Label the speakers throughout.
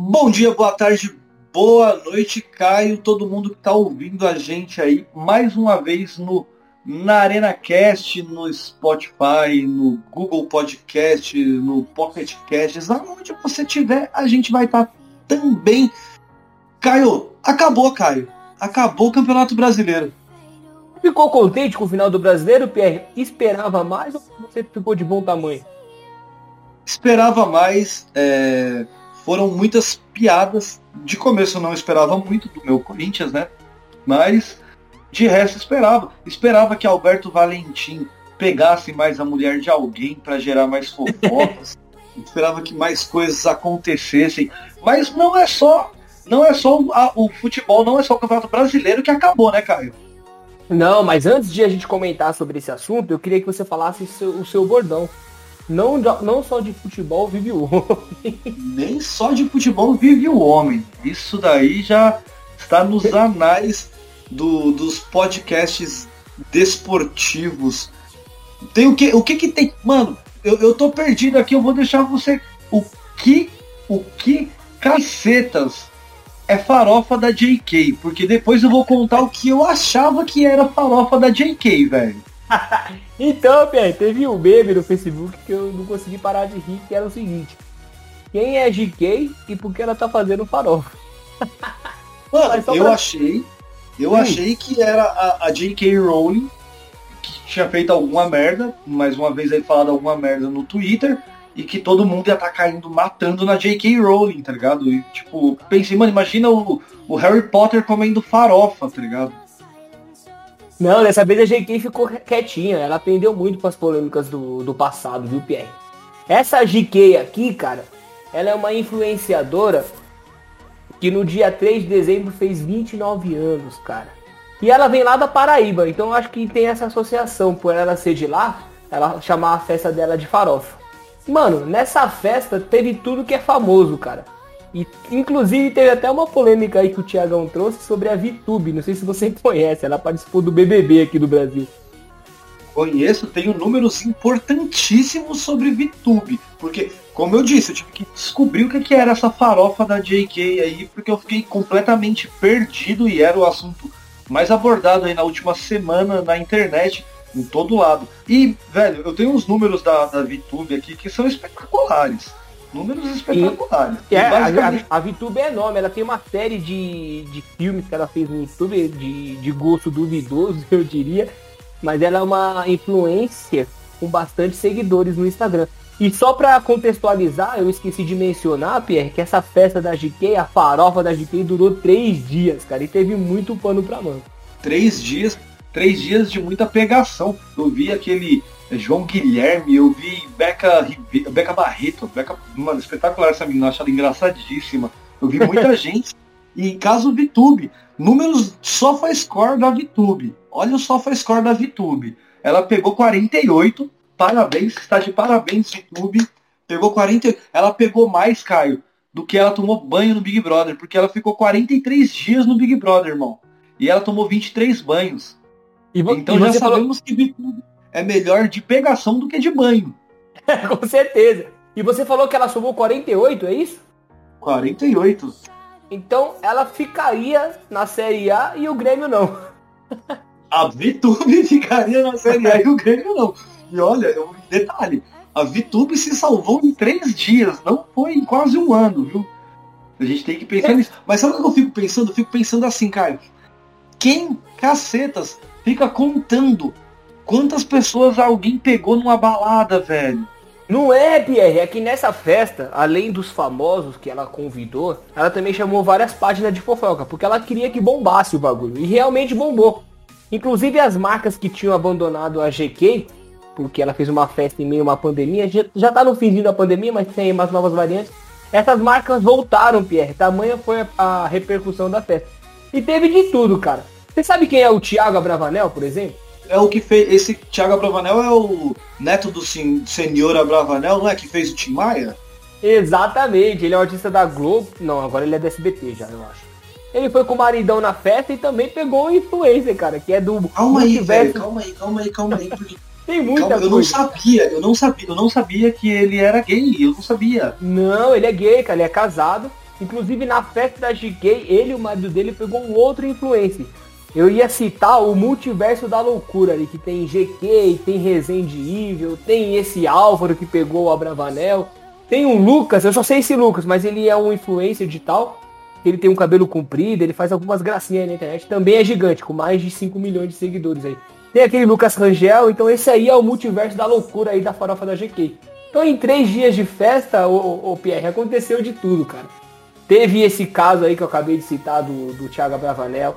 Speaker 1: Bom dia, boa tarde, boa noite, Caio, todo mundo que está ouvindo a gente aí mais uma vez no na Arena Cast, no Spotify, no Google Podcast, no Pocket Casts, aonde você tiver, a gente vai estar tá também. Caio, acabou, Caio. Acabou o Campeonato Brasileiro.
Speaker 2: Ficou contente com o final do Brasileiro, Pierre? Esperava mais ou você ficou de bom tamanho?
Speaker 1: Esperava mais. É foram muitas piadas. De começo eu não esperava muito do meu Corinthians, né? Mas de resto esperava. Esperava que Alberto Valentim pegasse mais a mulher de alguém para gerar mais fofocas. esperava que mais coisas acontecessem. Mas não é só, não é só a, o futebol, não é só o Campeonato Brasileiro que acabou, né, Caio?
Speaker 2: Não, mas antes de a gente comentar sobre esse assunto, eu queria que você falasse seu, o seu bordão. Não, não só de futebol vive o homem.
Speaker 1: Nem só de futebol vive o homem. Isso daí já está nos anais do, dos podcasts desportivos. Tem o que? O que que tem? Mano, eu, eu tô perdido aqui, eu vou deixar você. O que? O que cacetas é farofa da JK? Porque depois eu vou contar o que eu achava que era farofa da JK, velho.
Speaker 2: então, Pierre, teve um meme no Facebook que eu não consegui parar de rir, que era o seguinte. Quem é GK e por que ela tá fazendo farofa?
Speaker 1: Mano, eu pra... achei. Eu Sim. achei que era a, a J.K. Rowling que tinha feito alguma merda, mais uma vez aí falado alguma merda no Twitter, e que todo mundo ia estar tá caindo matando na J.K. Rowling, tá ligado? E tipo, pensei, mano, imagina o, o Harry Potter comendo farofa, tá ligado?
Speaker 2: Não, dessa vez a GK ficou quietinha. Ela aprendeu muito com as polêmicas do, do passado, viu, Pierre? Essa GK aqui, cara, ela é uma influenciadora que no dia 3 de dezembro fez 29 anos, cara. E ela vem lá da Paraíba, então acho que tem essa associação por ela ser de lá, ela chamar a festa dela de farofa. Mano, nessa festa teve tudo que é famoso, cara. E inclusive teve até uma polêmica aí que o Tiagão trouxe sobre a VTube. Não sei se você conhece, ela participou do BBB aqui do Brasil.
Speaker 1: Conheço, tenho números importantíssimos sobre VTube. Porque, como eu disse, eu tive que descobrir o que era essa farofa da JK aí, porque eu fiquei completamente perdido e era o assunto mais abordado aí na última semana na internet, em todo lado. E, velho, eu tenho uns números da, da VTube aqui que são espetaculares. Números espetaculares.
Speaker 2: E, é, basicamente... a, a, a VTube é enorme, ela tem uma série de, de filmes que ela fez no YouTube, de, de gosto duvidoso, eu diria. Mas ela é uma influência com bastante seguidores no Instagram. E só para contextualizar, eu esqueci de mencionar, Pierre, que essa festa da GK, a farofa da GK, durou três dias, cara, e teve muito pano pra mão.
Speaker 1: Três dias, três dias de muita pegação. Eu vi aquele João Guilherme, eu vi Beca, Beca Barreto, Beca, mano, espetacular essa menina, acho ela engraçadíssima. Eu vi muita gente. E caso VTube, números só score da VTube. Olha o só score da VTube. Ela pegou 48, parabéns, está de parabéns VTube. Pegou 40, ela pegou mais, Caio, do que ela tomou banho no Big Brother, porque ela ficou 43 dias no Big Brother, irmão. E ela tomou 23 banhos. E então e já sabemos falou... que VTube é melhor de pegação do que de banho.
Speaker 2: Com certeza. E você falou que ela somou 48, é isso?
Speaker 1: 48.
Speaker 2: Então ela ficaria na Série A e o Grêmio não.
Speaker 1: A Vitube ficaria na Série A e o Grêmio não. E olha, um detalhe, a Vitube se salvou em três dias, não foi em quase um ano, viu? A gente tem que pensar nisso. Mas sabe o que eu fico pensando? Eu fico pensando assim, Caio. Quem, cacetas, fica contando Quantas pessoas alguém pegou numa balada, velho?
Speaker 2: Não é, Pierre, é que nessa festa, além dos famosos que ela convidou, ela também chamou várias páginas de fofoca, porque ela queria que bombasse o bagulho. E realmente bombou. Inclusive as marcas que tinham abandonado a GK, porque ela fez uma festa em meio a uma pandemia, já, tá no finzinho da pandemia, mas tem umas novas variantes. Essas marcas voltaram, Pierre. Tamanha foi a repercussão da festa. E teve de tudo, cara. Você sabe quem é o Thiago Abravanel, por exemplo?
Speaker 1: É o que fez. Esse Thiago Abravanel é o neto do senhor Abravanel, não é? Que fez o Tim Maia?
Speaker 2: Exatamente, ele é um artista da Globo. Não, agora ele é da SBT já, eu acho. Ele foi com o maridão na festa e também pegou um influencer, cara, que é do.
Speaker 1: Calma aí, velho, calma aí, calma aí, calma aí. Porque... Tem muita calma, coisa. Eu não sabia, eu não sabia, eu não sabia que ele era gay, eu não sabia.
Speaker 2: Não, ele é gay, cara, ele é casado. Inclusive na festa da GK, ele e o marido dele pegou um outro influencer. Eu ia citar o multiverso da loucura ali, que tem GK, tem Resende Evil, tem esse Álvaro que pegou o Abravanel, tem um Lucas, eu só sei esse Lucas, mas ele é um influencer digital, ele tem um cabelo comprido, ele faz algumas gracinhas na internet, também é gigante, com mais de 5 milhões de seguidores aí. Tem aquele Lucas Rangel, então esse aí é o multiverso da loucura aí da farofa da GK. Então em três dias de festa, o, o Pierre, aconteceu de tudo, cara. Teve esse caso aí que eu acabei de citar do, do Thiago Bravanel.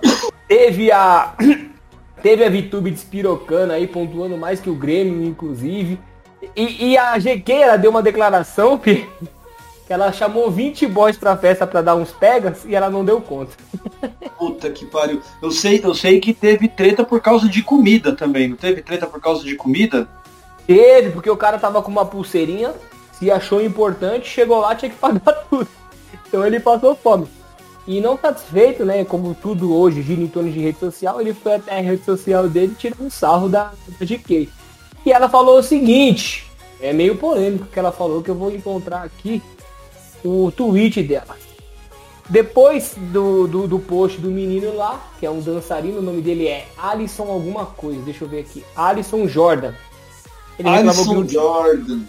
Speaker 2: Teve a. Teve a Vitube despirocando aí, pontuando mais que o Grêmio, inclusive. E, e a GQ, ela deu uma declaração, que ela chamou 20 boys pra festa pra dar uns pegas e ela não deu conta.
Speaker 1: Puta que pariu. Eu sei, eu sei que teve treta por causa de comida também, não teve treta por causa de comida?
Speaker 2: Teve, porque o cara tava com uma pulseirinha, se achou importante, chegou lá, tinha que pagar tudo. Então ele passou fome. E não satisfeito, né? Como tudo hoje gira em torno de rede social, ele foi até a rede social dele tirando um sarro da, da GK. E ela falou o seguinte, é meio polêmico que ela falou, que eu vou encontrar aqui o tweet dela. Depois do, do, do, post do menino lá, que é um dançarino, o nome dele é Alisson alguma coisa, deixa eu ver aqui. Alisson Jordan.
Speaker 1: Ele Alisson Jordan.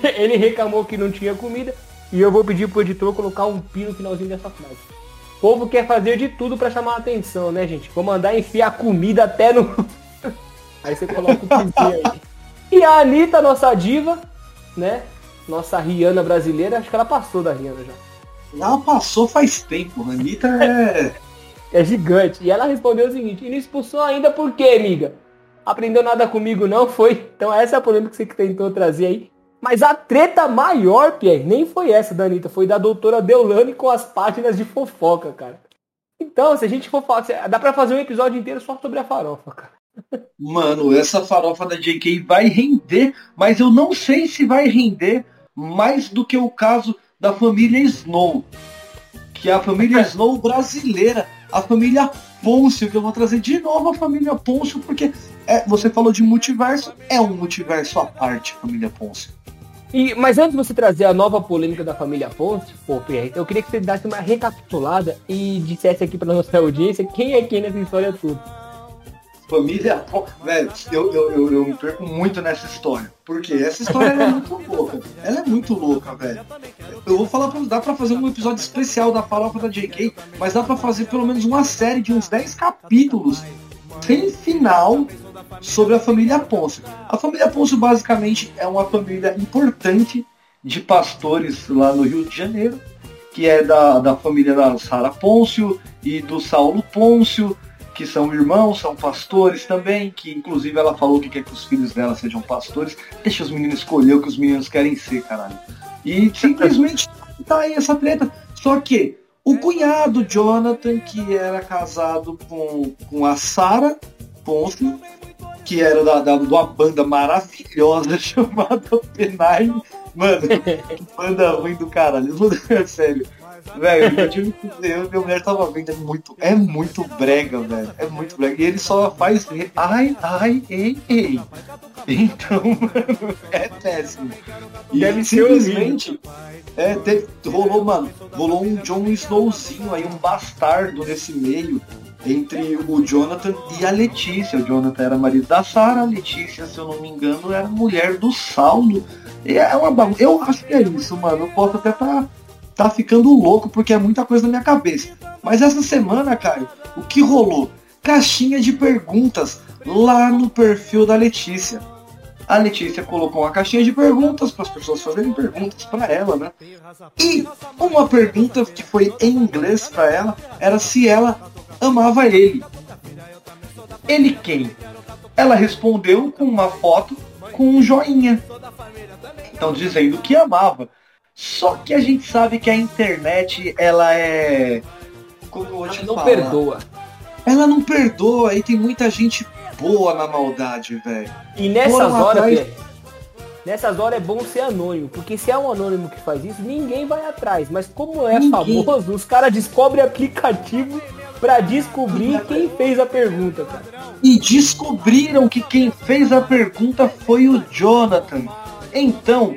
Speaker 2: ele reclamou que não tinha comida e eu vou pedir pro editor colocar um pi no finalzinho dessa frase povo quer fazer de tudo para chamar a atenção, né, gente? Vou mandar enfiar comida até no. aí você coloca o pizinho aí. E a Anitta, nossa diva, né? Nossa Rihanna brasileira, acho que ela passou da Rihanna já.
Speaker 1: Ela passou faz tempo, a Anitta é.
Speaker 2: é gigante. E ela respondeu o seguinte, e não expulsou ainda por quê, amiga? Aprendeu nada comigo não, foi? Então essa é a polêmica que você tentou trazer aí. Mas a treta maior, Pierre, nem foi essa da Anitta, foi da doutora Deolane com as páginas de fofoca, cara. Então, se a gente for falar, dá pra fazer um episódio inteiro só sobre a farofa, cara.
Speaker 1: Mano, essa farofa da JK vai render, mas eu não sei se vai render mais do que o caso da família Snow. Que é a família Snow brasileira, a família Pôncio, que eu vou trazer de novo a família Pôncio, porque é, você falou de multiverso, é um multiverso à parte, família Pôncio.
Speaker 2: E, mas antes de você trazer a nova polêmica da família Ponce, pô, Pierre, eu queria que você desse uma recapitulada e dissesse aqui pra nossa audiência quem é quem nessa história toda.
Speaker 1: Família velho, eu, eu, eu, eu, me perco muito nessa história. Porque essa história é muito louca. Ela é muito louca, velho. Eu vou falar, pra, dá pra fazer um episódio especial da farofa da JK, mas dá pra fazer pelo menos uma série de uns 10 capítulos sem final sobre a família Ponce. A família Ponce basicamente é uma família importante de pastores lá no Rio de Janeiro, que é da, da família da Sara Pôncio e do Saulo Pôncio, que são irmãos, são pastores também, que inclusive ela falou que quer que os filhos dela sejam pastores. Deixa os meninos escolher o que os meninos querem ser, caralho. E simplesmente tá aí essa treta. Só que o cunhado Jonathan, que era casado com, com a Sara Pôncio, que era da, da, de uma banda maravilhosa chamada Penai. Mano, banda ruim do caralho. Sério. Velho, eu tive dizer, minha mulher tava vendo, é muito, é muito brega, velho. É muito brega. E ele só faz ai, ai, ei, ei. Então, mano, é péssimo. E Deve simplesmente é, teve, rolou, mano, rolou um John Snowzinho aí, um bastardo nesse meio entre o Jonathan e a Letícia. O Jonathan era marido da Sarah, a Letícia, se eu não me engano, era mulher do Saulo. E é uma bagunça. Eu acho que é isso, mano. Eu posso até tá, tá ficando louco porque é muita coisa na minha cabeça. Mas essa semana, Caio, o que rolou? Caixinha de perguntas lá no perfil da Letícia. A Letícia colocou uma caixinha de perguntas para as pessoas fazerem perguntas para ela, né? E uma pergunta que foi em inglês para ela era se ela amava ele. Ele quem? Ela respondeu com uma foto com um joinha. Então dizendo que amava. Só que a gente sabe que a internet, ela é.
Speaker 2: Como eu vou te ela não falar? perdoa.
Speaker 1: Ela não perdoa e tem muita gente boa na maldade, velho.
Speaker 2: E nessas horas, atrás... nessas horas é bom ser anônimo, porque se é um anônimo que faz isso, ninguém vai atrás. Mas como é ninguém. famoso, os caras descobrem aplicativo para descobrir quem fez a pergunta, cara.
Speaker 1: E descobriram que quem fez a pergunta foi o Jonathan. Então,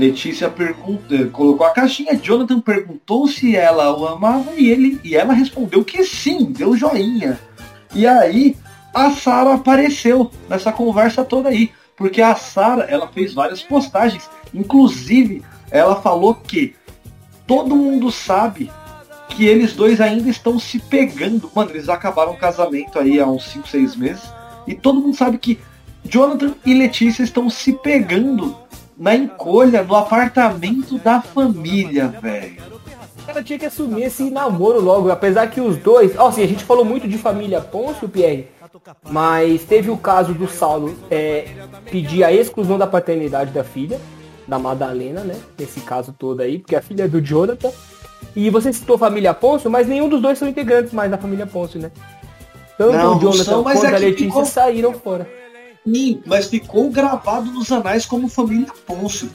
Speaker 1: Letícia pergunta, colocou a caixinha, Jonathan perguntou se ela o amava e ele e ela respondeu que sim, deu joinha. E aí a Sara apareceu nessa conversa toda aí, porque a Sara ela fez várias postagens, inclusive ela falou que todo mundo sabe que eles dois ainda estão se pegando. Mano, eles acabaram o casamento aí há uns 5, 6 meses. E todo mundo sabe que Jonathan e Letícia estão se pegando na encolha, no apartamento da família, velho.
Speaker 2: O cara tinha que assumir esse namoro logo, apesar que os dois. Ó, assim, a gente falou muito de família Ponce, Pierre. Mas teve o caso do Saulo é, pedir a exclusão da paternidade da filha, da Madalena, né? Nesse caso todo aí, porque a filha é do Jonathan. E você citou família Ponce, mas nenhum dos dois são integrantes mais da família Ponce, né? Tanto não, o Jonathan são, quanto é a Letícia ficou... saíram fora.
Speaker 1: Sim, mas ficou gravado nos anais como família Ponce.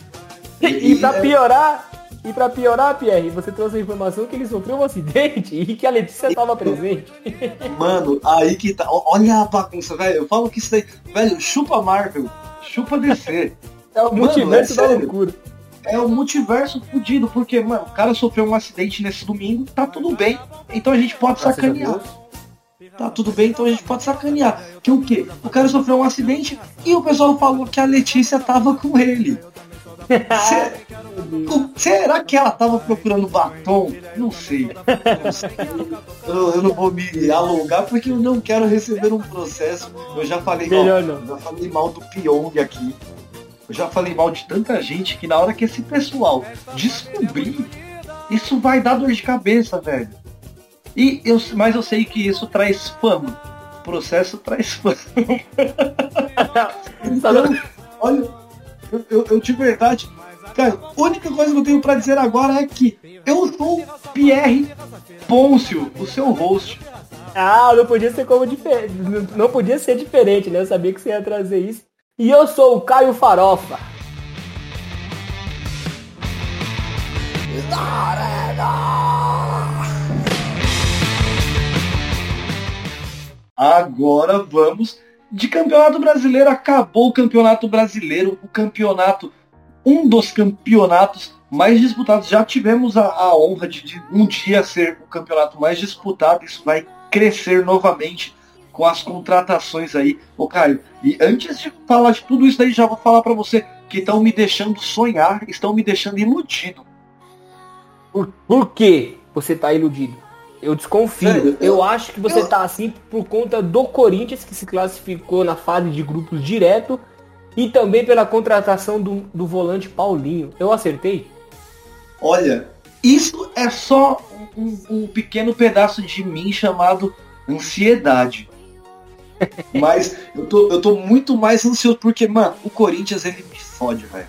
Speaker 2: E, e pra é- piorar, e pra piorar, Pierre, você trouxe a informação que ele sofreu um acidente e que a Letícia estava presente.
Speaker 1: Mano, aí que tá. Olha a bagunça, velho. Eu falo que isso aí. Velho, chupa Marvel, chupa DC.
Speaker 2: É o multiverso é da loucura.
Speaker 1: É o multiverso fudido, porque, mano, o cara sofreu um acidente nesse domingo, tá tudo bem. Então a gente pode Graças sacanear. Tá tudo bem, então a gente pode sacanear. Que o quê? O cara sofreu um acidente e o pessoal falou que a Letícia tava com ele. Será que ela tava procurando batom? Não sei. Não sei. Eu, eu, não vou me alongar porque eu não quero receber um processo. Eu já falei mal, já falei mal do Pyong aqui. Eu já falei mal de tanta gente que na hora que esse pessoal descobrir, isso vai dar dor de cabeça, velho. E eu, mas eu sei que isso traz fama. O processo traz fama. então, olha, eu, eu, eu de verdade, cara, a única coisa que eu tenho para dizer agora é que eu sou Pierre Pôncio, o seu host.
Speaker 2: Ah, não podia ser como diferente. Não podia ser diferente, né? Eu sabia que você ia trazer isso. E eu sou o Caio Farofa.
Speaker 1: Agora vamos de campeonato brasileiro. Acabou o campeonato brasileiro, o campeonato, um dos campeonatos mais disputados. Já tivemos a, a honra de, de um dia ser o campeonato mais disputado. Isso vai crescer novamente com as contratações aí. Ô Caio, e antes de falar de tudo isso aí, já vou falar para você que estão me deixando sonhar, estão me deixando iludido.
Speaker 2: Por, por que você tá iludido? Eu desconfio. Sério, eu, eu, acho que você eu... tá assim por conta do Corinthians, que se classificou na fase de grupos direto, e também pela contratação do, do volante Paulinho. Eu acertei?
Speaker 1: Olha, isso é só um, um pequeno pedaço de mim chamado ansiedade. Mas eu tô, eu tô muito mais ansioso, porque, mano, o Corinthians ele me fode, velho.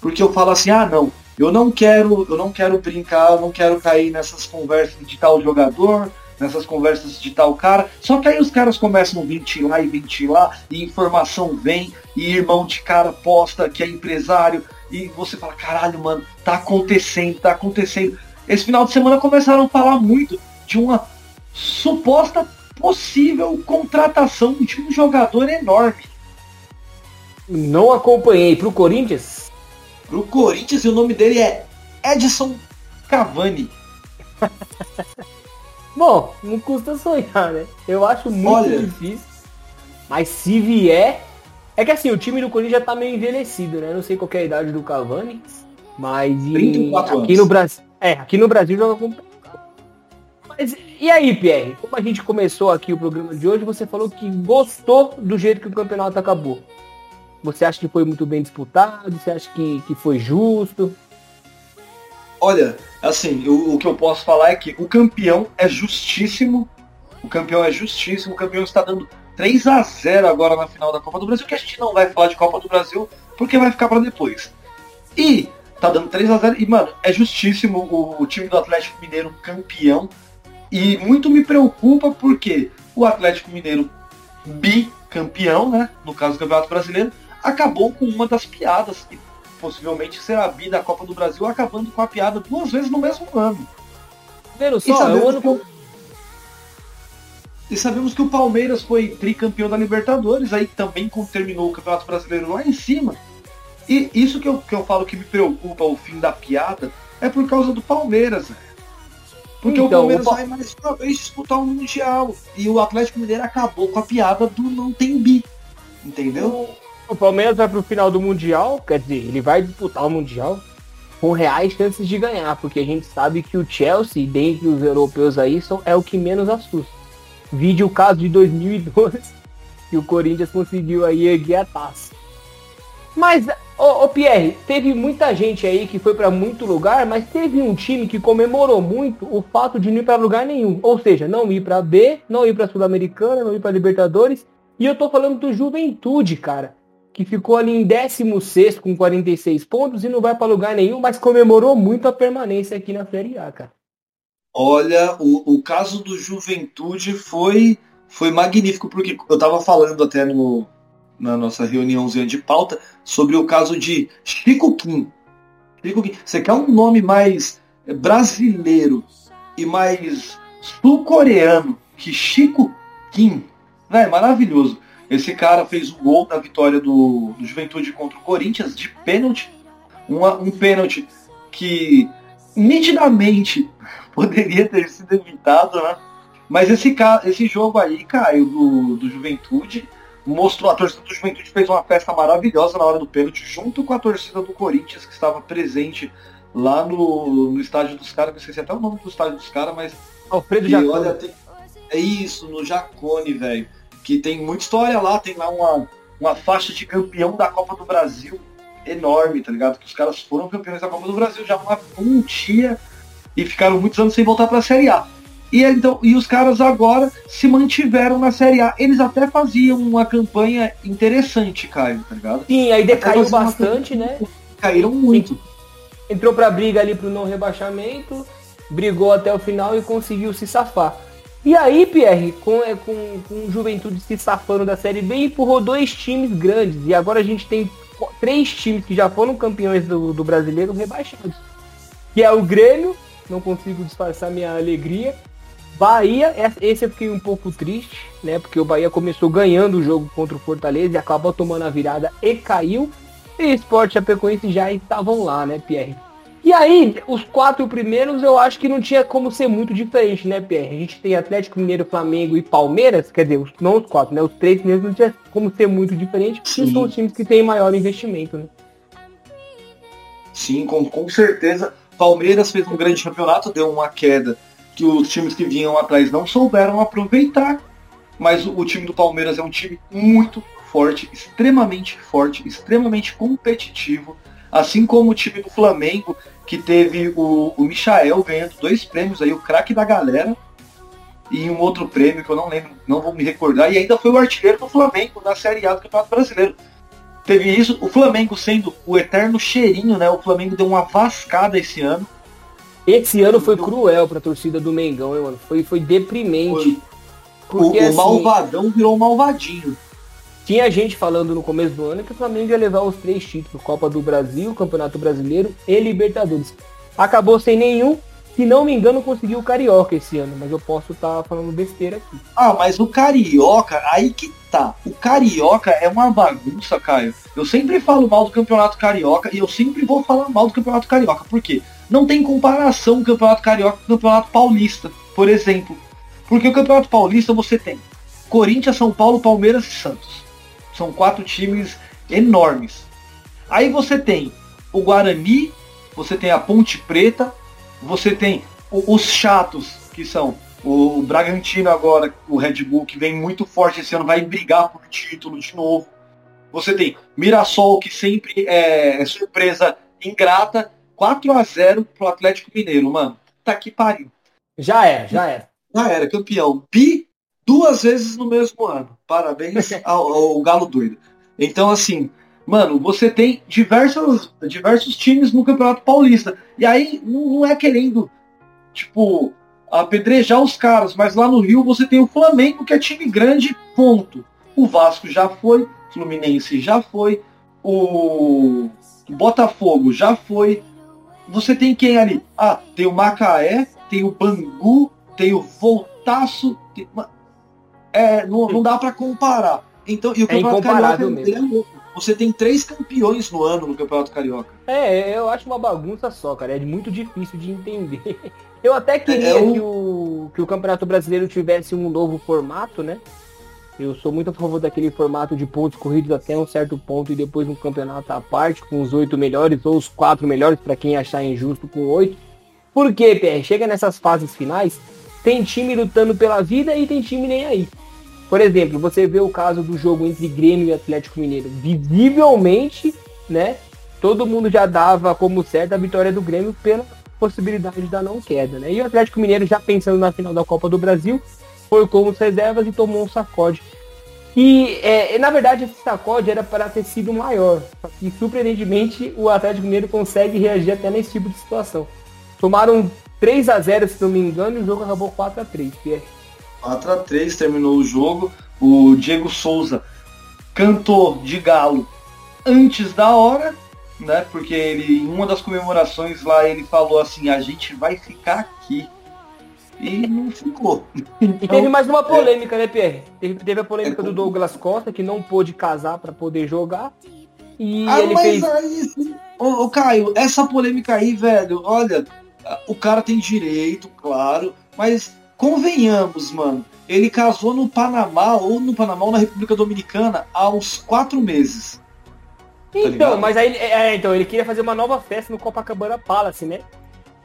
Speaker 1: Porque eu falo assim, ah não, eu não quero, eu não quero brincar, eu não quero cair nessas conversas de tal jogador, nessas conversas de tal cara. Só que aí os caras começam a ventilar e ventilar, e informação vem, e irmão de cara posta que é empresário, e você fala, caralho, mano, tá acontecendo, tá acontecendo. Esse final de semana começaram a falar muito de uma suposta possível contratação de um jogador enorme.
Speaker 2: Não acompanhei. Pro Corinthians?
Speaker 1: Pro Corinthians e o nome dele é Edson Cavani.
Speaker 2: Bom, não custa sonhar, né? Eu acho muito Olha, difícil. Mas se vier. É que assim, o time do Corinthians já tá meio envelhecido, né? Não sei qual é a idade do Cavani. Mas em... aqui anos. no Brasil. É, aqui no Brasil joga com mas e aí, Pierre? Como a gente começou aqui o programa de hoje, você falou que gostou do jeito que o campeonato acabou. Você acha que foi muito bem disputado? Você acha que, que foi justo?
Speaker 1: Olha, assim, o, o que eu posso falar é que o campeão é justíssimo. O campeão é justíssimo. O campeão está dando 3 a 0 agora na final da Copa do Brasil, que a gente não vai falar de Copa do Brasil, porque vai ficar para depois. E tá dando 3 a 0 e, mano, é justíssimo o, o time do Atlético Mineiro campeão. E muito me preocupa porque o Atlético Mineiro bicampeão, né, no caso do Campeonato Brasileiro, acabou com uma das piadas que possivelmente será bi da Copa do Brasil, acabando com a piada duas vezes no mesmo ano.
Speaker 2: Vendo só, é o ano
Speaker 1: que... E sabemos que o Palmeiras foi tricampeão da Libertadores, aí também terminou o Campeonato Brasileiro lá em cima. E isso que eu, que eu falo que me preocupa o fim da piada é por causa do Palmeiras, velho. Porque então, o Palmeiras o... vai mais uma vez disputar um Mundial. E o Atlético Mineiro acabou com a piada do não tem bi. Entendeu?
Speaker 2: O Palmeiras vai pro final do Mundial, quer dizer, ele vai disputar o Mundial com reais chances de ganhar, porque a gente sabe que o Chelsea, dentre os europeus aí, são, é o que menos assusta. Vide o caso de 2012, que o Corinthians conseguiu aí erguer a taça. Mas, ô, ô Pierre, teve muita gente aí que foi para muito lugar, mas teve um time que comemorou muito o fato de não ir para lugar nenhum. Ou seja, não ir para B, não ir para Sul-Americana, não ir para Libertadores. E eu tô falando do Juventude, cara, que ficou ali em 16 com 46 pontos e não vai para lugar nenhum, mas comemorou muito a permanência aqui na Série A, cara.
Speaker 1: Olha, o, o caso do Juventude foi foi magnífico, porque eu tava falando até no, na nossa reuniãozinha de pauta sobre o caso de Chico Kim. Chico Kim. Você quer um nome mais brasileiro e mais sul-coreano que Chico Kim? É maravilhoso. Esse cara fez o gol da vitória do, do Juventude contra o Corinthians de pênalti. Uma, um pênalti que nitidamente poderia ter sido evitado, né? Mas esse, esse jogo aí, Caio, do, do Juventude, mostrou, a torcida do Juventude fez uma festa maravilhosa na hora do pênalti, junto com a torcida do Corinthians, que estava presente lá no, no estádio dos caras, esqueci até o nome do estádio dos caras, mas.
Speaker 2: Alfredo Jacone.
Speaker 1: Olha, tem, é isso, no Jacone, velho. Que tem muita história lá, tem lá uma, uma faixa de campeão da Copa do Brasil enorme, tá ligado? Que os caras foram campeões da Copa do Brasil já uma pontia e ficaram muitos anos sem voltar para a Série A. E, então, e os caras agora se mantiveram na Série A. Eles até faziam uma campanha interessante, Caio, tá ligado?
Speaker 2: Sim, aí decaiu bastante, né?
Speaker 1: Caíram muito.
Speaker 2: Entrou pra briga ali pro não rebaixamento, brigou até o final e conseguiu se safar. E aí, Pierre, com, é, com, com Juventude se safando da Série B, empurrou dois times grandes. E agora a gente tem três times que já foram campeões do, do brasileiro rebaixados. Que é o Grêmio, não consigo disfarçar minha alegria, Bahia, esse eu fiquei um pouco triste, né? Porque o Bahia começou ganhando o jogo contra o Fortaleza e acabou tomando a virada e caiu. E Sport Chapecoense já estavam lá, né, Pierre? E aí, os quatro primeiros eu acho que não tinha como ser muito diferente, né, Pierre? A gente tem Atlético Mineiro, Flamengo e Palmeiras, quer dizer, não os quatro, né? Os três primeiros não tinha como ser muito diferente, porque são os times que têm maior investimento, né?
Speaker 1: Sim, com, com certeza. Palmeiras fez um grande campeonato, deu uma queda que os times que vinham atrás não souberam aproveitar. Mas o, o time do Palmeiras é um time muito forte, extremamente forte, extremamente competitivo. Assim como o time do Flamengo, que teve o, o Michael ganhando dois prêmios aí, o craque da galera, e um outro prêmio que eu não lembro, não vou me recordar, e ainda foi o artilheiro do Flamengo na Série A do Campeonato Brasileiro. Teve isso, o Flamengo sendo o eterno cheirinho, né? O Flamengo deu uma vascada esse ano.
Speaker 2: Esse ano foi cruel pra torcida do Mengão, hein, mano? Foi, foi deprimente.
Speaker 1: Foi. Porque, o, o assim, malvadão virou malvadinho.
Speaker 2: Tinha gente falando no começo do ano que o Flamengo ia levar os três títulos, Copa do Brasil, Campeonato Brasileiro e Libertadores. Acabou sem nenhum, se não me engano, conseguiu o Carioca esse ano, mas eu posso estar tá falando besteira aqui.
Speaker 1: Ah, mas o Carioca, aí que tá. O Carioca é uma bagunça, Caio. Eu sempre falo mal do Campeonato Carioca e eu sempre vou falar mal do Campeonato Carioca. Por quê? Não tem comparação o Campeonato Carioca com o Campeonato Paulista, por exemplo. Porque o Campeonato Paulista você tem Corinthians, São Paulo, Palmeiras e Santos. São quatro times enormes. Aí você tem o Guarani, você tem a Ponte Preta, você tem os chatos, que são o Bragantino agora, o Red Bull, que vem muito forte esse ano, vai brigar por título de novo. Você tem Mirassol, que sempre é surpresa ingrata, 4 a 0 pro Atlético Mineiro, mano. Tá que pariu.
Speaker 2: Já era, já era.
Speaker 1: Já era, campeão. Bi duas vezes no mesmo ano. Parabéns ao, ao Galo doido. Então, assim, mano, você tem diversos, diversos times no Campeonato Paulista. E aí, não, é querendo, tipo, apedrejar os caras, mas lá no Rio você tem o Flamengo, que é time grande, ponto. O Vasco já foi, Fluminense já foi, o Botafogo já foi, você tem quem ali? Ah, tem o Macaé, tem o Bangu, tem o Voltaço. Tem... É, não, não dá para comparar. Então, e o
Speaker 2: é Campeonato Carioca
Speaker 1: ele é louco. você tem três campeões no ano no Campeonato Carioca.
Speaker 2: É, eu acho uma bagunça só, cara. É muito difícil de entender. Eu até queria é, eu... que, o, que o Campeonato Brasileiro tivesse um novo formato, né? Eu sou muito a favor daquele formato de pontos corridos até um certo ponto e depois um campeonato à parte com os oito melhores ou os quatro melhores para quem achar injusto com oito. Por quê, PR? Chega nessas fases finais, tem time lutando pela vida e tem time nem aí. Por exemplo, você vê o caso do jogo entre Grêmio e Atlético Mineiro. Visivelmente, né? Todo mundo já dava como certa a vitória do Grêmio pela possibilidade da não queda, né? E o Atlético Mineiro já pensando na final da Copa do Brasil, foi como reservas e tomou um sacode. E é, na verdade esse sacode era para ter sido maior. E surpreendentemente o Atlético Mineiro consegue reagir até nesse tipo de situação. Tomaram 3 a 0 se não me engano, e o jogo acabou 4 a 3 Pierre.
Speaker 1: 4 a 3 terminou o jogo. O Diego Souza cantou de galo antes da hora, né? Porque ele, em uma das comemorações lá, ele falou assim, a gente vai ficar aqui. E não ficou.
Speaker 2: Então, e teve mais uma é. polêmica, é... né, Pierre? Teve, teve a polêmica é... do Douglas Costa, que não pôde casar para poder jogar.
Speaker 1: E ah, ele mas fez... aí, ô, ô, Caio, essa polêmica aí, velho, olha, o cara tem direito, claro, mas convenhamos, mano, ele casou no Panamá ou no Panamá ou na República Dominicana aos quatro meses.
Speaker 2: Tá então, mas aí é, é, então ele queria fazer uma nova festa no Copacabana Palace, né?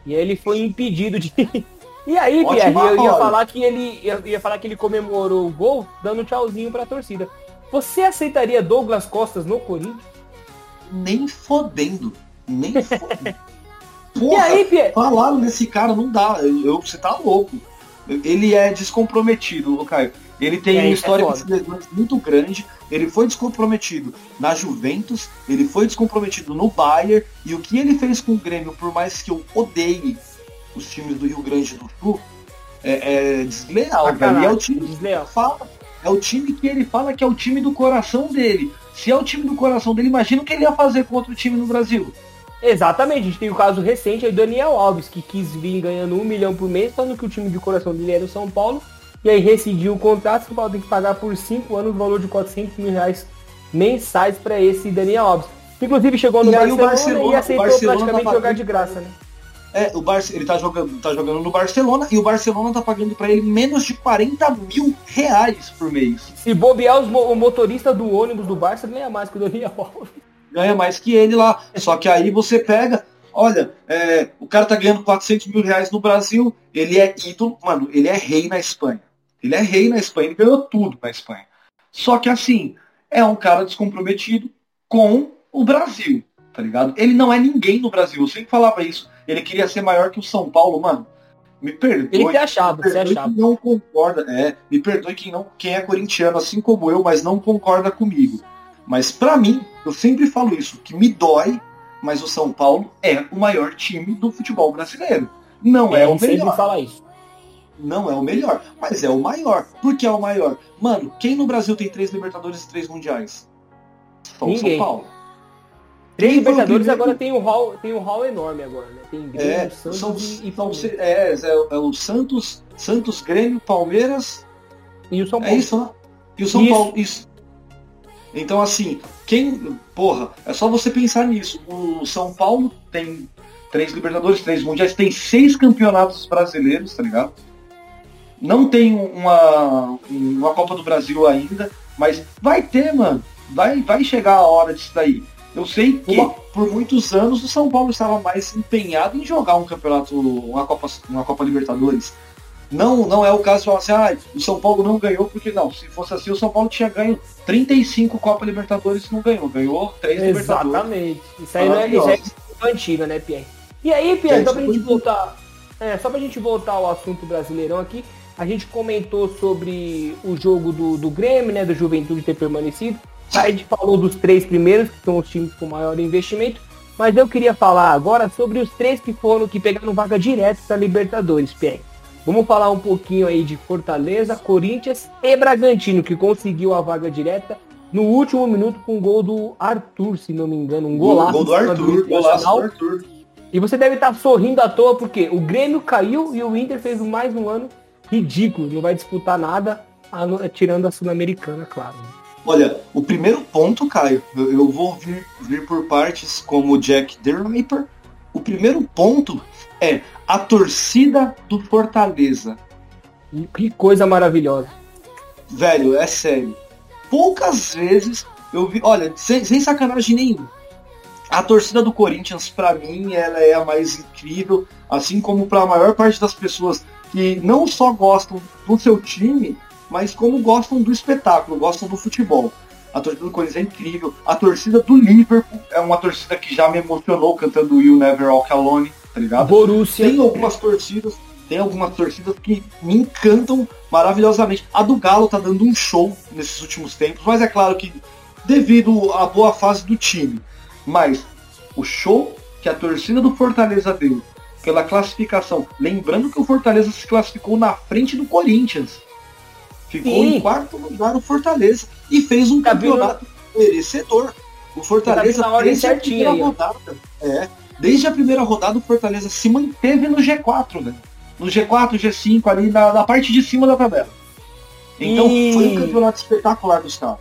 Speaker 2: E aí ele foi impedido de. e aí, Pierre, eu ia falar que ele eu ia falar que ele comemorou o gol dando um tchauzinho pra torcida. Você aceitaria Douglas Costas no Corinthians?
Speaker 1: Nem fodendo. Nem fodendo. Porra, e aí, Pierre? Falaram nesse cara, não dá. Eu, você tá louco. Ele é descomprometido, Caio. Ele tem é, uma história é muito grande. Ele foi descomprometido na Juventus, ele foi descomprometido no Bayern, e o que ele fez com o Grêmio, por mais que eu odeie os times do Rio Grande do Sul, é, é desleal, ah, velho. é o time desleal. fala, é o time que ele fala que é o time do coração dele. Se é o time do coração dele, imagina o que ele ia fazer com outro time no Brasil.
Speaker 2: Exatamente, a gente tem o caso recente aí, Daniel Alves, que quis vir ganhando um milhão por mês, falando que o time de coração dele era o São Paulo, e aí rescindiu o contrato, São Paulo tem que pagar por cinco anos o valor de 400 mil reais mensais para esse Daniel Alves. Inclusive chegou no Barcelona, Barcelona, e aceitou praticamente tá jogar de graça, né?
Speaker 1: É, o Bar ele tá jogando, tá jogando no Barcelona e o Barcelona tá pagando para ele menos de 40 mil reais por mês.
Speaker 2: Se bobear, o motorista do ônibus do Barça ganha mais que o Daniel Alves
Speaker 1: ganha mais que ele lá. Só que aí você pega, olha, é, o cara tá ganhando 400 mil reais no Brasil, ele é ídolo, mano, ele é rei na Espanha. Ele é rei na Espanha, ele ganhou tudo na Espanha. Só que assim, é um cara descomprometido com o Brasil, tá ligado? Ele não é ninguém no Brasil, eu sempre falava isso. Ele queria ser maior que o São Paulo, mano. Me perdoe.
Speaker 2: Ele se achava, se achava.
Speaker 1: Quem não concorda, é, me perdoe quem não, quem é corintiano assim como eu, mas não concorda comigo. Mas para mim, eu sempre falo isso, que me dói, mas o São Paulo é o maior time do futebol brasileiro. Não é, é o melhor. Sempre
Speaker 2: fala isso.
Speaker 1: Não é o melhor, mas é o maior. Por que é o maior? Mano, quem no Brasil tem três Libertadores e três Mundiais?
Speaker 2: Só Ninguém. São Paulo. Três quem Libertadores agora tem um hall, tem um hall enorme agora, né? Tem Grêmio,
Speaker 1: é, Santos são, e, Palmeiras. É, é, é, o Santos, Santos, Grêmio, Palmeiras.
Speaker 2: E o São
Speaker 1: é Paulo. É isso, né? E o São isso. Paulo. Isso. Então, assim, quem. Porra, é só você pensar nisso. O São Paulo tem três Libertadores, três Mundiais, tem seis campeonatos brasileiros, tá ligado? Não tem uma, uma Copa do Brasil ainda, mas vai ter, mano. Vai, vai chegar a hora disso daí. Eu sei que uma... por muitos anos o São Paulo estava mais empenhado em jogar um campeonato, uma Copa, uma Copa Libertadores. Não, não é o caso de falar assim, ah, o São Paulo não ganhou, porque não, se fosse assim, o São Paulo tinha ganho 35 Copa Libertadores e não ganhou, ganhou 3
Speaker 2: Libertadores. Exatamente. Isso aí não é, isso é antiga, né, Pierre? E aí, Pierre, é, só pra gente voltar. É, só pra gente voltar ao assunto brasileirão aqui, a gente comentou sobre o jogo do, do Grêmio, né? Do Juventude ter permanecido. A gente falou dos três primeiros, que são os times com maior investimento. Mas eu queria falar agora sobre os três que foram que pegaram vaga direto para Libertadores, Pierre. Vamos falar um pouquinho aí de Fortaleza, Corinthians e Bragantino, que conseguiu a vaga direta no último minuto com o gol do Arthur, se não me engano. Um golaço. Gol
Speaker 1: do Arthur, golaço do Arthur.
Speaker 2: E você deve estar sorrindo à toa, porque o Grêmio caiu e o Inter fez mais um ano ridículo. Não vai disputar nada, tirando a Sul-Americana, claro.
Speaker 1: Olha, o primeiro ponto, Caio, eu, eu vou vir, vir por partes como Jack Derriper. O primeiro ponto é a torcida do Fortaleza.
Speaker 2: Que coisa maravilhosa.
Speaker 1: Velho, é sério. Poucas vezes eu vi. Olha, sem, sem sacanagem nenhuma. A torcida do Corinthians, para mim, ela é a mais incrível, assim como para a maior parte das pessoas que não só gostam do seu time, mas como gostam do espetáculo, gostam do futebol. A torcida do Corinthians é incrível. A torcida do Liverpool é uma torcida que já me emocionou cantando You Never Walk Alone, tá ligado?
Speaker 2: Borussia.
Speaker 1: Tem algumas torcidas, tem algumas torcidas que me encantam maravilhosamente. A do Galo tá dando um show nesses últimos tempos, mas é claro que devido à boa fase do time. Mas o show que a torcida do Fortaleza deu pela classificação, lembrando que o Fortaleza se classificou na frente do Corinthians. Ficou Sim. em quarto lugar o Fortaleza e fez um tá campeonato merecedor. O Fortaleza
Speaker 2: tá desde a primeira
Speaker 1: aí, rodada, é, desde a primeira rodada o Fortaleza se manteve no G4, né? No G4, G5 ali na, na parte de cima da tabela. Então e... foi um campeonato espetacular dos caras.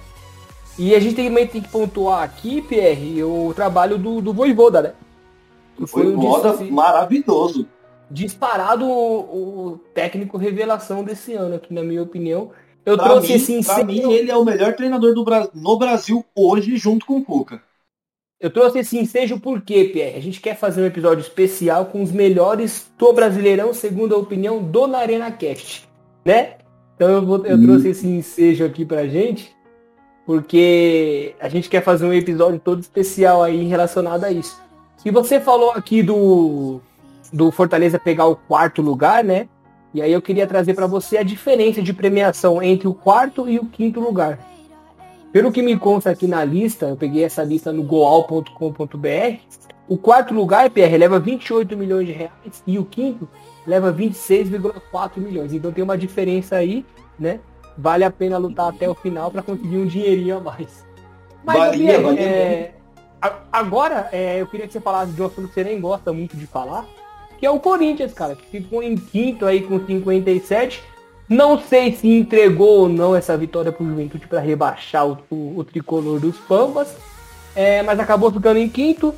Speaker 2: E a gente também tem que pontuar aqui, Pierre, o trabalho do, do Voivoda, né?
Speaker 1: Foi Voivoda um maravilhoso.
Speaker 2: Disparado o, o, técnico revelação desse ano aqui, na minha opinião. Eu pra trouxe mim, esse
Speaker 1: pra mim, ele é o melhor treinador do Bra... no Brasil hoje, junto com o Cuca.
Speaker 2: Eu trouxe esse ensejo porque, Pierre, a gente quer fazer um episódio especial com os melhores do Brasileirão, segundo a opinião do Narena Cast, né? Então eu, vou, eu hum. trouxe esse ensejo aqui pra gente porque a gente quer fazer um episódio todo especial aí relacionado a isso. E você falou aqui do, do Fortaleza pegar o quarto lugar, né? E aí eu queria trazer para você a diferença de premiação entre o quarto e o quinto lugar. Pelo que me consta aqui na lista, eu peguei essa lista no goal.com.br, o quarto lugar, PR, leva 28 milhões de reais e o quinto leva 26,4 milhões. Então tem uma diferença aí, né? vale a pena lutar até o final para conseguir um dinheirinho a mais. Mas, valia, valia é, agora é, eu queria que você falasse de um assunto que você nem gosta muito de falar, que é o Corinthians, cara, que ficou em quinto aí com 57. Não sei se entregou ou não essa vitória pro Juventude para rebaixar o, o, o, tricolor dos Pampas, é, mas acabou ficando em quinto,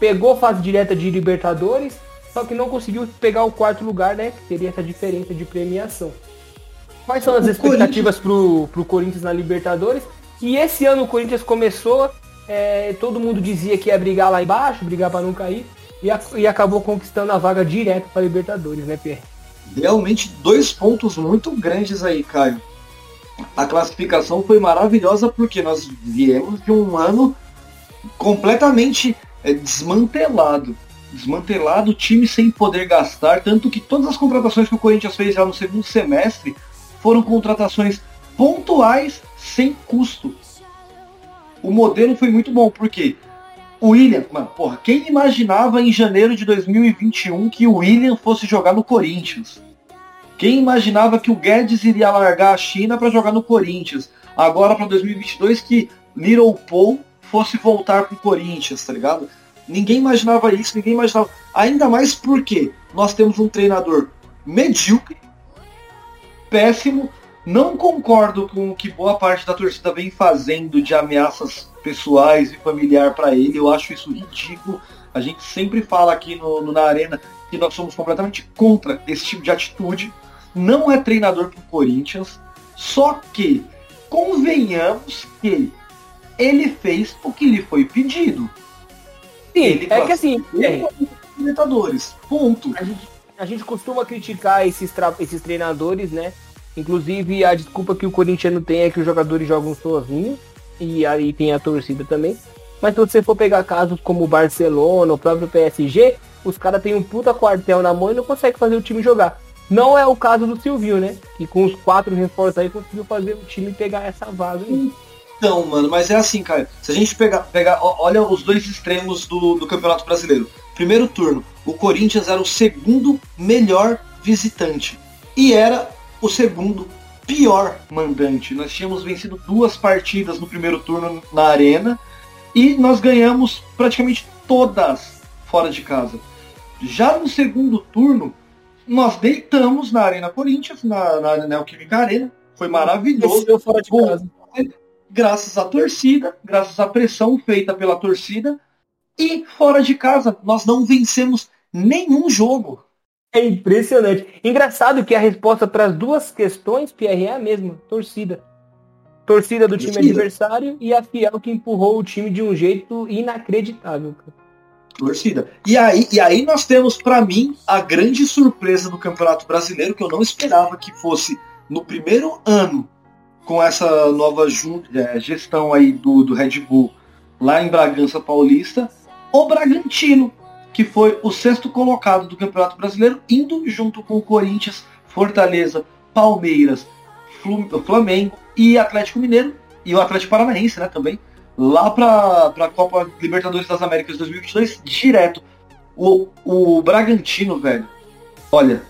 Speaker 2: pegou fase direta de Libertadores, só que não conseguiu pegar o quarto lugar, né? Que seria essa diferença de premiação. Quais são as o expectativas pro, pro Corinthians na Libertadores? E esse ano o Corinthians começou, é, todo mundo dizia que ia brigar lá embaixo, brigar para não cair, e, a, e acabou conquistando a vaga direto para Libertadores, né, Pierre?
Speaker 1: Realmente dois pontos muito grandes aí, Caio. A classificação foi maravilhosa porque nós viemos de um ano completamente é, desmantelado. Desmantelado, time sem poder gastar, tanto que todas as contratações que o Corinthians fez já no segundo semestre foram contratações pontuais sem custo. O modelo foi muito bom, porque o William, mano, porra, quem imaginava em janeiro de 2021 que o William fosse jogar no Corinthians? Quem imaginava que o Guedes iria largar a China para jogar no Corinthians? Agora para 2022 que Little Paul fosse voltar pro Corinthians, tá ligado? Ninguém imaginava isso, ninguém imaginava. Ainda mais porque nós temos um treinador medíocre péssimo. Não concordo com o que boa parte da torcida vem fazendo de ameaças pessoais e familiar para ele. Eu acho isso ridículo. A gente sempre fala aqui no, no, na Arena que nós somos completamente contra esse tipo de atitude. Não é treinador pro Corinthians. Só que, convenhamos que ele fez o que lhe foi pedido.
Speaker 2: Sim, ele é que assim, é.
Speaker 1: Libertadores. Ponto.
Speaker 2: A gente, a gente costuma criticar esses, esses treinadores, né? Inclusive, a desculpa que o Corinthians tem é que os jogadores jogam sozinhos. E aí tem a torcida também. Mas se você for pegar casos como o Barcelona, o próprio PSG, os caras têm um puta quartel na mão e não conseguem fazer o time jogar. Não é o caso do Silvio, né? Que com os quatro reforços aí conseguiu fazer o time pegar essa vaga aí.
Speaker 1: Então, mano, mas é assim, cara. Se a gente pegar, pegar olha os dois extremos do, do Campeonato Brasileiro. Primeiro turno, o Corinthians era o segundo melhor visitante. E era o segundo pior mandante. Nós tínhamos vencido duas partidas no primeiro turno na arena e nós ganhamos praticamente todas fora de casa. Já no segundo turno, nós deitamos na Arena Corinthians, na, na Neoquímica Arena. Foi maravilhoso.
Speaker 2: fora de casa.
Speaker 1: graças à torcida, graças à pressão feita pela torcida. E fora de casa, nós não vencemos nenhum jogo.
Speaker 2: É impressionante. Engraçado que a resposta para as duas questões, Pierre, é a mesma: torcida. Torcida do time torcida. adversário e a Fiel que empurrou o time de um jeito inacreditável.
Speaker 1: Torcida. E aí, e aí nós temos, para mim, a grande surpresa do Campeonato Brasileiro, que eu não esperava que fosse no primeiro ano, com essa nova é, gestão aí do, do Red Bull lá em Bragança Paulista, o Bragantino, que foi o sexto colocado do Campeonato Brasileiro, indo junto com o Corinthians, Fortaleza, Palmeiras, Flamengo e Atlético Mineiro e o Atlético Paranaense, né, também, lá para a Copa Libertadores das Américas 2022, direto. O, o Bragantino, velho, olha,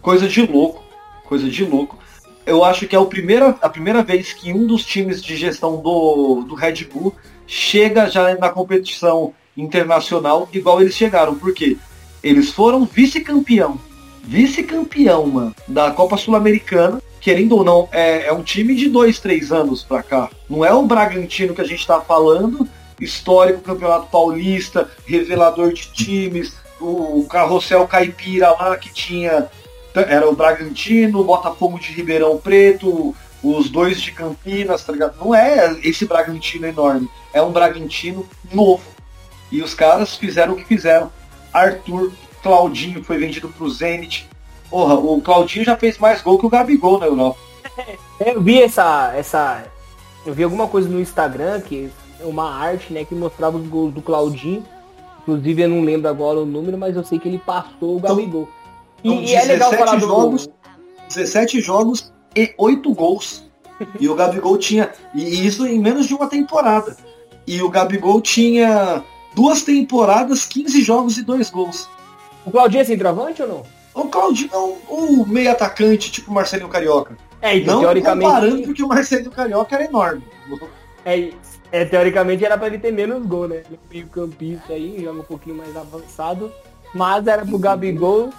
Speaker 1: coisa de louco, coisa de louco. Eu acho que é o primeira, a primeira vez que um dos times de gestão do, do Red Bull chega já na competição internacional igual eles chegaram. porque Eles foram vice-campeão. Vice-campeão, mano, da Copa Sul-Americana. Querendo ou não, é, é um time de dois, três anos pra cá. Não é o Bragantino que a gente tá falando, histórico Campeonato Paulista, revelador de times, o carrossel caipira lá que tinha. Era o Bragantino, o Botafogo de Ribeirão Preto, os dois de Campinas, tá ligado? Não é esse Bragantino enorme, é um Bragantino novo. E os caras fizeram o que fizeram. Arthur, Claudinho foi vendido pro Zenit. Porra, o Claudinho já fez mais gol que o Gabigol na Europa.
Speaker 2: Eu vi essa, essa. Eu vi alguma coisa no Instagram, que é uma arte, né, que mostrava os gols do Claudinho. Inclusive eu não lembro agora o número, mas eu sei que ele passou o Gabigol.
Speaker 1: Então, e, e é legal falar do jogos, gol. 17 jogos e 8 gols. E o Gabigol tinha. E isso em menos de uma temporada. E o Gabigol tinha duas temporadas, 15 jogos e dois gols.
Speaker 2: O Claudinho é centroavante ou não?
Speaker 1: O Claudinho é um, um meio atacante, tipo o Marcelinho Carioca.
Speaker 2: É, então, não teoricamente... comparando
Speaker 1: porque o Marcelinho Carioca era enorme.
Speaker 2: É, é, teoricamente era para ele ter menos gol, né? Ele é meio campista aí, joga um pouquinho mais avançado. Mas era pro Gabigol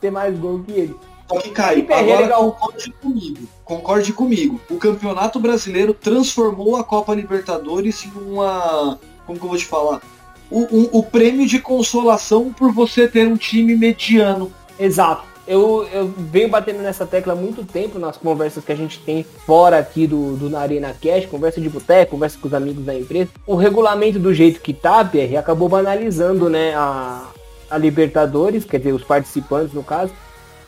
Speaker 2: ter mais gol que ele.
Speaker 1: Só que, Caio, agora concorde comigo. Concorde comigo. O Campeonato Brasileiro transformou a Copa Libertadores em uma... Como que eu vou te falar? O, o prêmio de consolação por você ter um time mediano.
Speaker 2: Exato. Eu, eu venho batendo nessa tecla há muito tempo nas conversas que a gente tem fora aqui do, do Arena Cash, conversa de boteco, conversa com os amigos da empresa. O regulamento do jeito que tá, Pierre, acabou banalizando né, a, a Libertadores, quer dizer, os participantes no caso.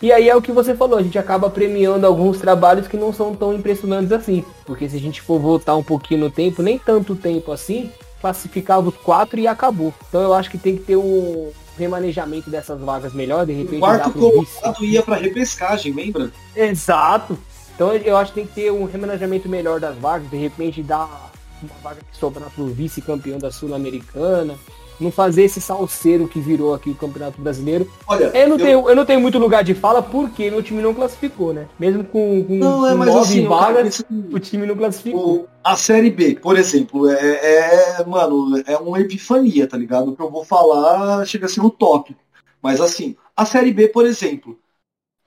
Speaker 2: E aí é o que você falou, a gente acaba premiando alguns trabalhos que não são tão impressionantes assim. Porque se a gente for voltar um pouquinho no tempo, nem tanto tempo assim, classificava os quatro e acabou. Então eu acho que tem que ter um remanejamento dessas vagas melhor, de repente. O
Speaker 1: quarto colocado ia para repescagem, lembra?
Speaker 2: Exato. Então eu acho que tem que ter um remanejamento melhor das vagas, de repente dar uma vaga que sobrar pro vice-campeão da Sul-Americana não fazer esse salseiro que virou aqui o Campeonato Brasileiro. Olha, eu não, eu... Tenho, eu não tenho muito lugar de fala porque meu time não classificou, né? Mesmo com, com,
Speaker 1: não, é,
Speaker 2: com
Speaker 1: nove assim,
Speaker 2: vagas, cara, o time não classificou.
Speaker 1: A Série B, por exemplo, é, é, mano, é uma epifania, tá ligado? O que eu vou falar chega a ser utópico. Mas assim, a Série B, por exemplo,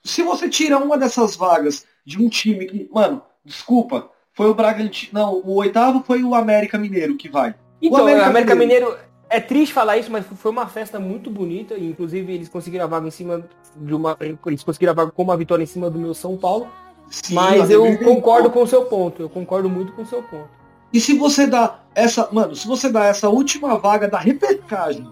Speaker 1: se você tira uma dessas vagas de um time que, mano, desculpa, foi o Bragantino, não, o oitavo foi o América Mineiro que vai.
Speaker 2: Então, o América, América Mineiro, Mineiro é triste falar isso, mas foi uma festa muito bonita. E, inclusive, eles conseguiram a vaga em cima de uma. Eles conseguiram a vaga com uma vitória em cima do meu São Paulo. Sim, mas eu concordo com o seu ponto. Eu concordo muito com o seu ponto.
Speaker 1: E se você dá essa. Mano, se você dá essa última vaga da repescagem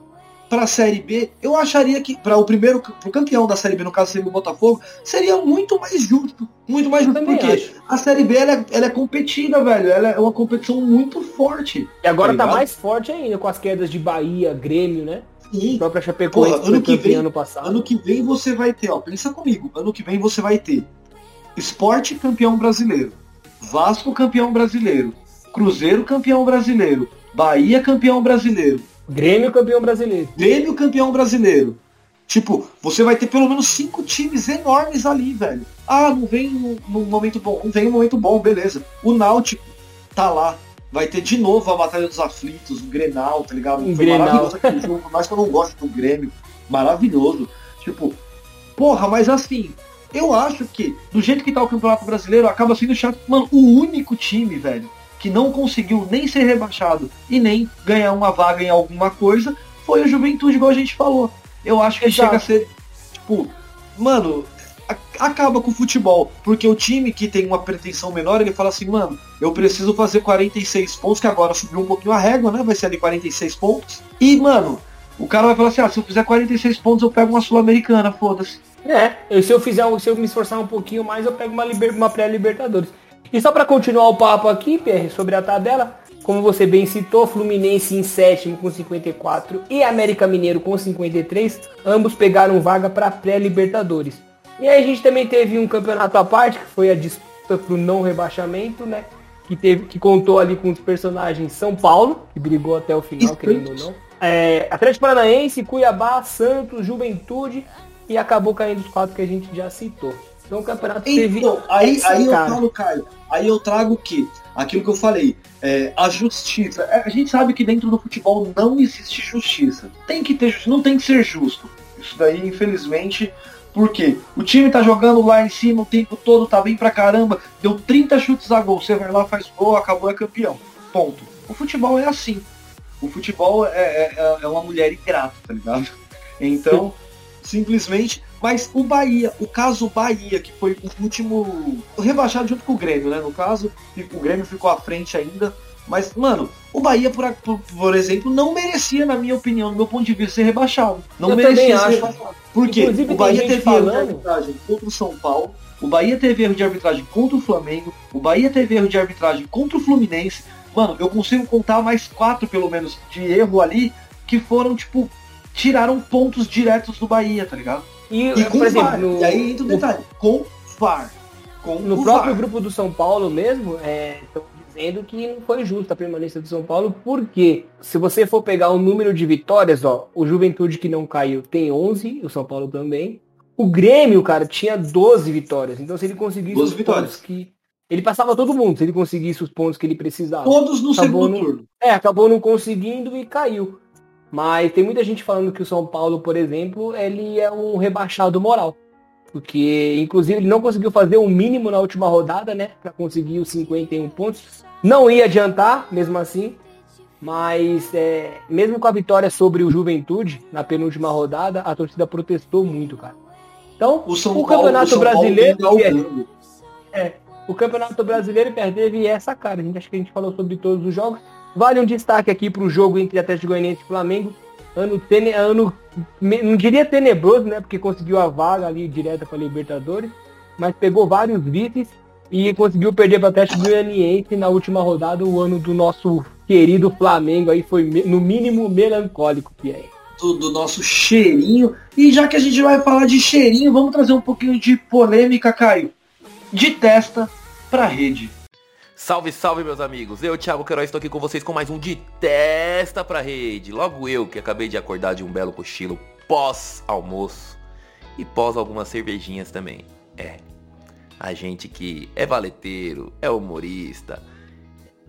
Speaker 1: para a Série B, eu acharia que para o primeiro, pro campeão da Série B, no caso seria o Botafogo, seria muito mais justo. Muito mais justo, porque acho. a Série B ela é, ela é, competida, velho. Ela é uma competição muito forte.
Speaker 2: E agora tá, tá mais forte ainda com as quedas de Bahia, Grêmio, né?
Speaker 1: Sim. Própria Chapecoense Porra, ano que vem, ano passado. Ano que vem você vai ter, ó, pensa comigo, ano que vem você vai ter Esporte campeão brasileiro, Vasco campeão brasileiro, Cruzeiro campeão brasileiro, Bahia campeão brasileiro,
Speaker 2: Grêmio campeão brasileiro.
Speaker 1: Grêmio campeão brasileiro. Tipo, você vai ter pelo menos cinco times enormes ali, velho. Ah, não vem num, momento bom. Não vem um momento bom, beleza. O Náutico tá lá. Vai ter de novo a Batalha dos Aflitos, o Grenal, tá ligado?
Speaker 2: Foi Grenal. maravilhoso
Speaker 1: aquele jogo, por mais que eu não gosto do Grêmio. Maravilhoso. Tipo, porra, mas assim, eu acho que, do jeito que tá o Campeonato Brasileiro, acaba sendo chato. Mano, o único time, velho, que não conseguiu nem ser rebaixado e nem ganhar uma vaga em alguma coisa, foi o Juventude, igual a gente falou. Eu acho que Exato. chega a ser, tipo, mano, acaba com o futebol, porque o time que tem uma pretensão menor, ele fala assim, mano, eu preciso fazer 46 pontos, que agora subiu um pouquinho a régua, né? Vai ser ali 46 pontos. E, mano, o cara vai falar assim, ah, se eu fizer 46 pontos, eu pego uma Sul-Americana, foda-se.
Speaker 2: É, se eu fizer, se eu me esforçar um pouquinho mais, eu pego uma, liber, uma pré-Libertadores. E só para continuar o papo aqui, Pierre, sobre a tabela, como você bem citou, Fluminense em sétimo com 54 e América Mineiro com 53, ambos pegaram vaga para pré-Libertadores. E aí a gente também teve um campeonato à parte, que foi a disputa pro não rebaixamento, né? Que, teve, que contou ali com os personagens São Paulo, que brigou até o final, querendo ou não. É, Atlético Paranaense, Cuiabá, Santos, Juventude e acabou caindo os quatro que a gente já citou. Então o campeonato então,
Speaker 1: teve. Aí, aí eu falo, Caio, aí eu trago o quê? Aquilo que eu falei, é, a justiça. É, a gente sabe que dentro do futebol não existe justiça. Tem que ter não tem que ser justo. Isso daí, infelizmente, por quê? O time tá jogando lá em cima o tempo todo, tá bem pra caramba, deu 30 chutes a gol, você vai lá, faz gol, acabou, é campeão. Ponto. O futebol é assim. O futebol é, é, é uma mulher ingrata, tá ligado? Então, simplesmente. Mas o Bahia, o caso Bahia, que foi o último rebaixado junto com o Grêmio, né? No caso, o Grêmio ficou à frente ainda. Mas, mano, o Bahia, por, por, exemplo, não merecia, na minha opinião, do meu ponto de vista, ser rebaixado. Não
Speaker 2: Eu
Speaker 1: merecia
Speaker 2: ser rebaixado.
Speaker 1: Por quê? Inclusive, o Bahia teve falando... erro de arbitragem contra o São Paulo, o Bahia teve erro de arbitragem contra o Flamengo, o Bahia teve erro de arbitragem contra o Fluminense. Mano, eu consigo contar mais quatro, pelo menos, de erro ali, que foram, tipo, tiraram pontos diretos do Bahia, tá ligado?
Speaker 2: E, e por exemplo, no...
Speaker 1: e aí entra o detalhe, com VAR.
Speaker 2: Com no próprio VAR. grupo do São Paulo mesmo, é, dizendo que não foi justa a permanência do São Paulo, porque se você for pegar o número de vitórias, ó, o Juventude que não caiu tem 11, o São Paulo também. O Grêmio, cara, tinha 12 vitórias. Então se ele conseguisse
Speaker 1: 12 vitórias
Speaker 2: que ele passava todo mundo, se ele conseguisse os pontos que ele precisava.
Speaker 1: Todos no acabou segundo turno.
Speaker 2: É, acabou não conseguindo e caiu. Mas tem muita gente falando que o São Paulo, por exemplo, ele é um rebaixado moral. Porque, inclusive, ele não conseguiu fazer o mínimo na última rodada, né? Para conseguir os 51 pontos. Não ia adiantar, mesmo assim. Mas, é, mesmo com a vitória sobre o Juventude, na penúltima rodada, a torcida protestou muito, cara. Então, o, São o Campeonato Paulo, Brasileiro. É, é, o Campeonato Brasileiro teve essa cara. A gente acho que a gente falou sobre todos os jogos. Vale um destaque aqui para o jogo entre Atlético Goianiense e Flamengo. Ano, tene, ano, não diria tenebroso, né? Porque conseguiu a vaga ali direta para Libertadores, mas pegou vários vices e conseguiu perder para Atlético Goianiense na última rodada. O ano do nosso querido Flamengo aí foi no mínimo melancólico, que é.
Speaker 1: Do, do, nosso cheirinho. E já que a gente vai falar de cheirinho, vamos trazer um pouquinho de polêmica, Caio. De testa para rede.
Speaker 3: Salve, salve, meus amigos! Eu, Thiago Queiroz, estou aqui com vocês com mais um De Testa pra Rede. Logo eu, que acabei de acordar de um belo cochilo pós-almoço e pós algumas cervejinhas também. É, a gente que é valeteiro, é humorista,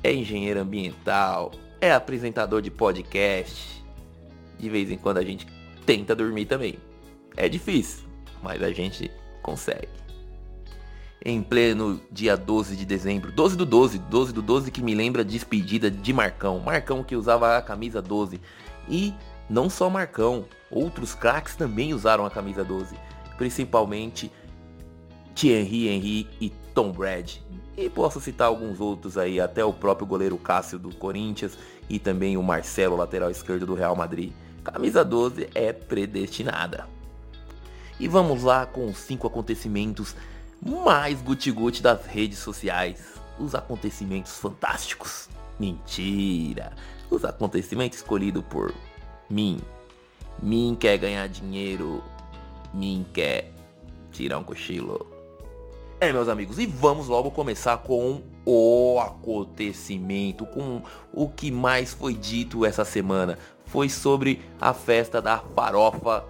Speaker 3: é engenheiro ambiental, é apresentador de podcast. De vez em quando a gente tenta dormir também. É difícil, mas a gente consegue em pleno dia 12 de dezembro. 12 do 12, 12 do 12 que me lembra despedida de Marcão. Marcão que usava a camisa 12. E não só Marcão, outros craques também usaram a camisa 12. Principalmente Thierry Henry e Tom Brady. E posso citar alguns outros aí, até o próprio goleiro Cássio do Corinthians e também o Marcelo, lateral esquerdo do Real Madrid. Camisa 12 é predestinada. E vamos lá com os cinco acontecimentos mais guti-guti das redes sociais. Os acontecimentos fantásticos. Mentira. Os acontecimentos escolhidos por mim. Mim quer ganhar dinheiro. Mim quer tirar um cochilo. É, meus amigos, e vamos logo começar com o acontecimento, com o que mais foi dito essa semana. Foi sobre a festa da farofa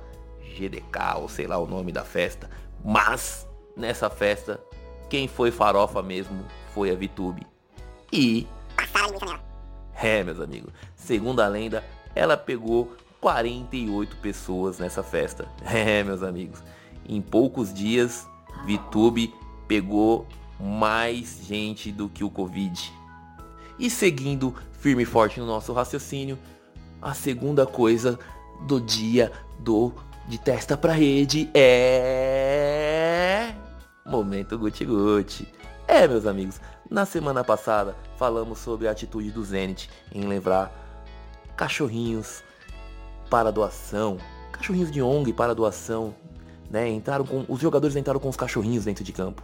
Speaker 3: GDK, ou sei lá o nome da festa. Mas nessa festa, quem foi farofa mesmo foi a Vitube. E. É, meus amigos. Segundo a lenda, ela pegou 48 pessoas nessa festa. É, meus amigos. Em poucos dias, Vitube pegou mais gente do que o Covid. E seguindo firme e forte no nosso raciocínio, a segunda coisa do dia do de testa pra rede é momento guti guti. É, meus amigos, na semana passada falamos sobre a atitude do Zenit em levar cachorrinhos para doação, cachorrinhos de ONG para doação, né? Entraram com os jogadores entraram com os cachorrinhos dentro de campo.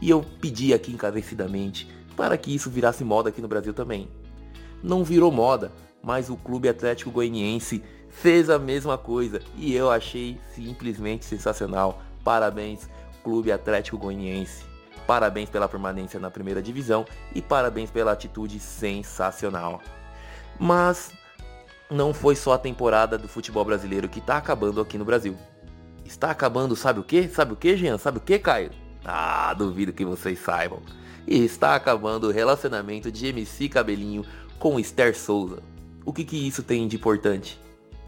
Speaker 3: E eu pedi aqui encarecidamente para que isso virasse moda aqui no Brasil também. Não virou moda, mas o Clube Atlético Goianiense fez a mesma coisa e eu achei simplesmente sensacional. Parabéns, Clube Atlético Goianiense. Parabéns pela permanência na primeira divisão e parabéns pela atitude sensacional. Mas não foi só a temporada do futebol brasileiro que está acabando aqui no Brasil. Está acabando, sabe o que? Sabe o que, Jean? Sabe o que, Caio? Ah, duvido que vocês saibam. E está acabando o relacionamento de MC Cabelinho com Esther Souza. O que, que isso tem de importante?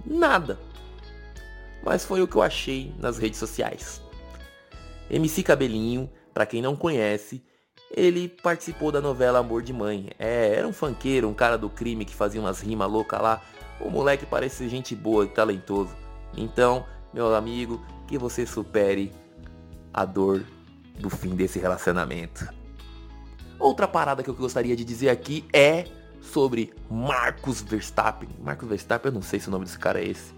Speaker 3: Nada. Mas foi o que eu achei nas redes sociais. MC Cabelinho, para quem não conhece, ele participou da novela Amor de Mãe. É, era um fanqueiro, um cara do crime que fazia umas rimas loucas lá. O moleque parece gente boa e talentoso. Então, meu amigo, que você supere a dor do fim desse relacionamento. Outra parada que eu gostaria de dizer aqui é sobre Marcos Verstappen. Marcos Verstappen, eu não sei se o nome desse cara é esse.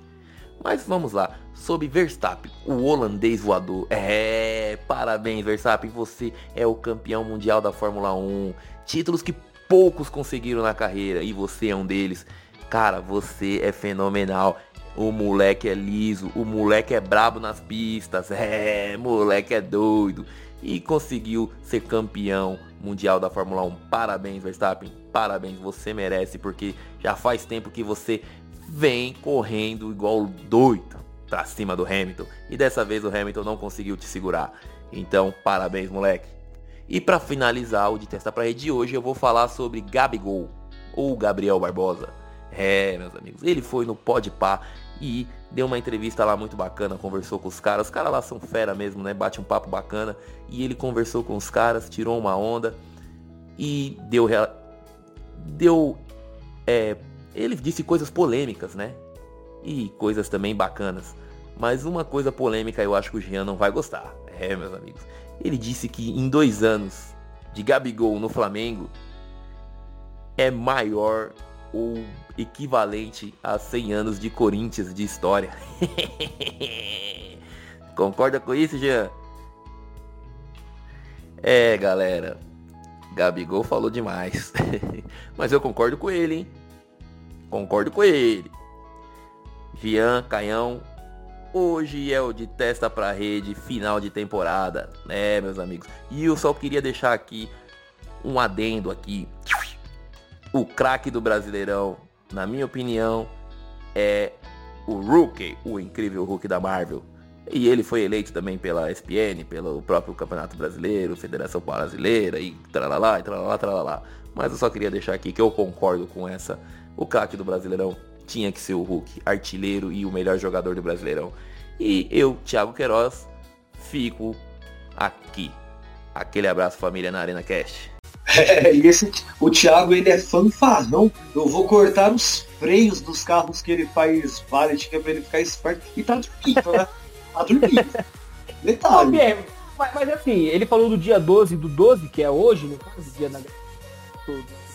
Speaker 3: Mas vamos lá, sobre Verstappen, o holandês voador. É, parabéns Verstappen, você é o campeão mundial da Fórmula 1. Títulos que poucos conseguiram na carreira e você é um deles. Cara, você é fenomenal. O moleque é liso, o moleque é brabo nas pistas. É, moleque é doido. E conseguiu ser campeão mundial da Fórmula 1. Parabéns, Verstappen. Parabéns, você merece, porque já faz tempo que você vem correndo igual doido pra cima do Hamilton. E dessa vez o Hamilton não conseguiu te segurar. Então, parabéns, moleque. E para finalizar o de testa pra rede de hoje, eu vou falar sobre Gabigol, ou Gabriel Barbosa. É, meus amigos, ele foi no Podpah e deu uma entrevista lá muito bacana, conversou com os caras. Os caras lá são fera mesmo, né? Bate um papo bacana. E ele conversou com os caras, tirou uma onda e deu deu é, ele disse coisas polêmicas, né? E coisas também bacanas. Mas uma coisa polêmica eu acho que o Jean não vai gostar. É, meus amigos. Ele disse que em dois anos de Gabigol no Flamengo é maior ou equivalente a 100 anos de Corinthians de história. Concorda com isso, Jean? É, galera. Gabigol falou demais. Mas eu concordo com ele, hein? Concordo com ele. Jean, Caião, hoje é o de testa pra rede, final de temporada, né, meus amigos? E eu só queria deixar aqui um adendo aqui. O craque do Brasileirão, na minha opinião, é o Rookie, o incrível Hulk da Marvel. E ele foi eleito também pela ESPN, pelo próprio Campeonato Brasileiro, Federação Brasileira e tralalá, e tralalá, tralalá. Mas eu só queria deixar aqui que eu concordo com essa o craque do Brasileirão tinha que ser o Hulk, artilheiro e o melhor jogador do Brasileirão. E eu, Thiago Queiroz, fico aqui. Aquele abraço família na Arena Cast.
Speaker 1: É, e esse, o Thiago ele é fanfarrão. Eu vou cortar os freios dos carros que ele faz valet, que é pra ele ficar esperto. E tá dormindo, né? Tá dormindo. Detalhe.
Speaker 2: mas, mas, assim, ele falou do dia 12 do 12, que é hoje, no caso, dia da,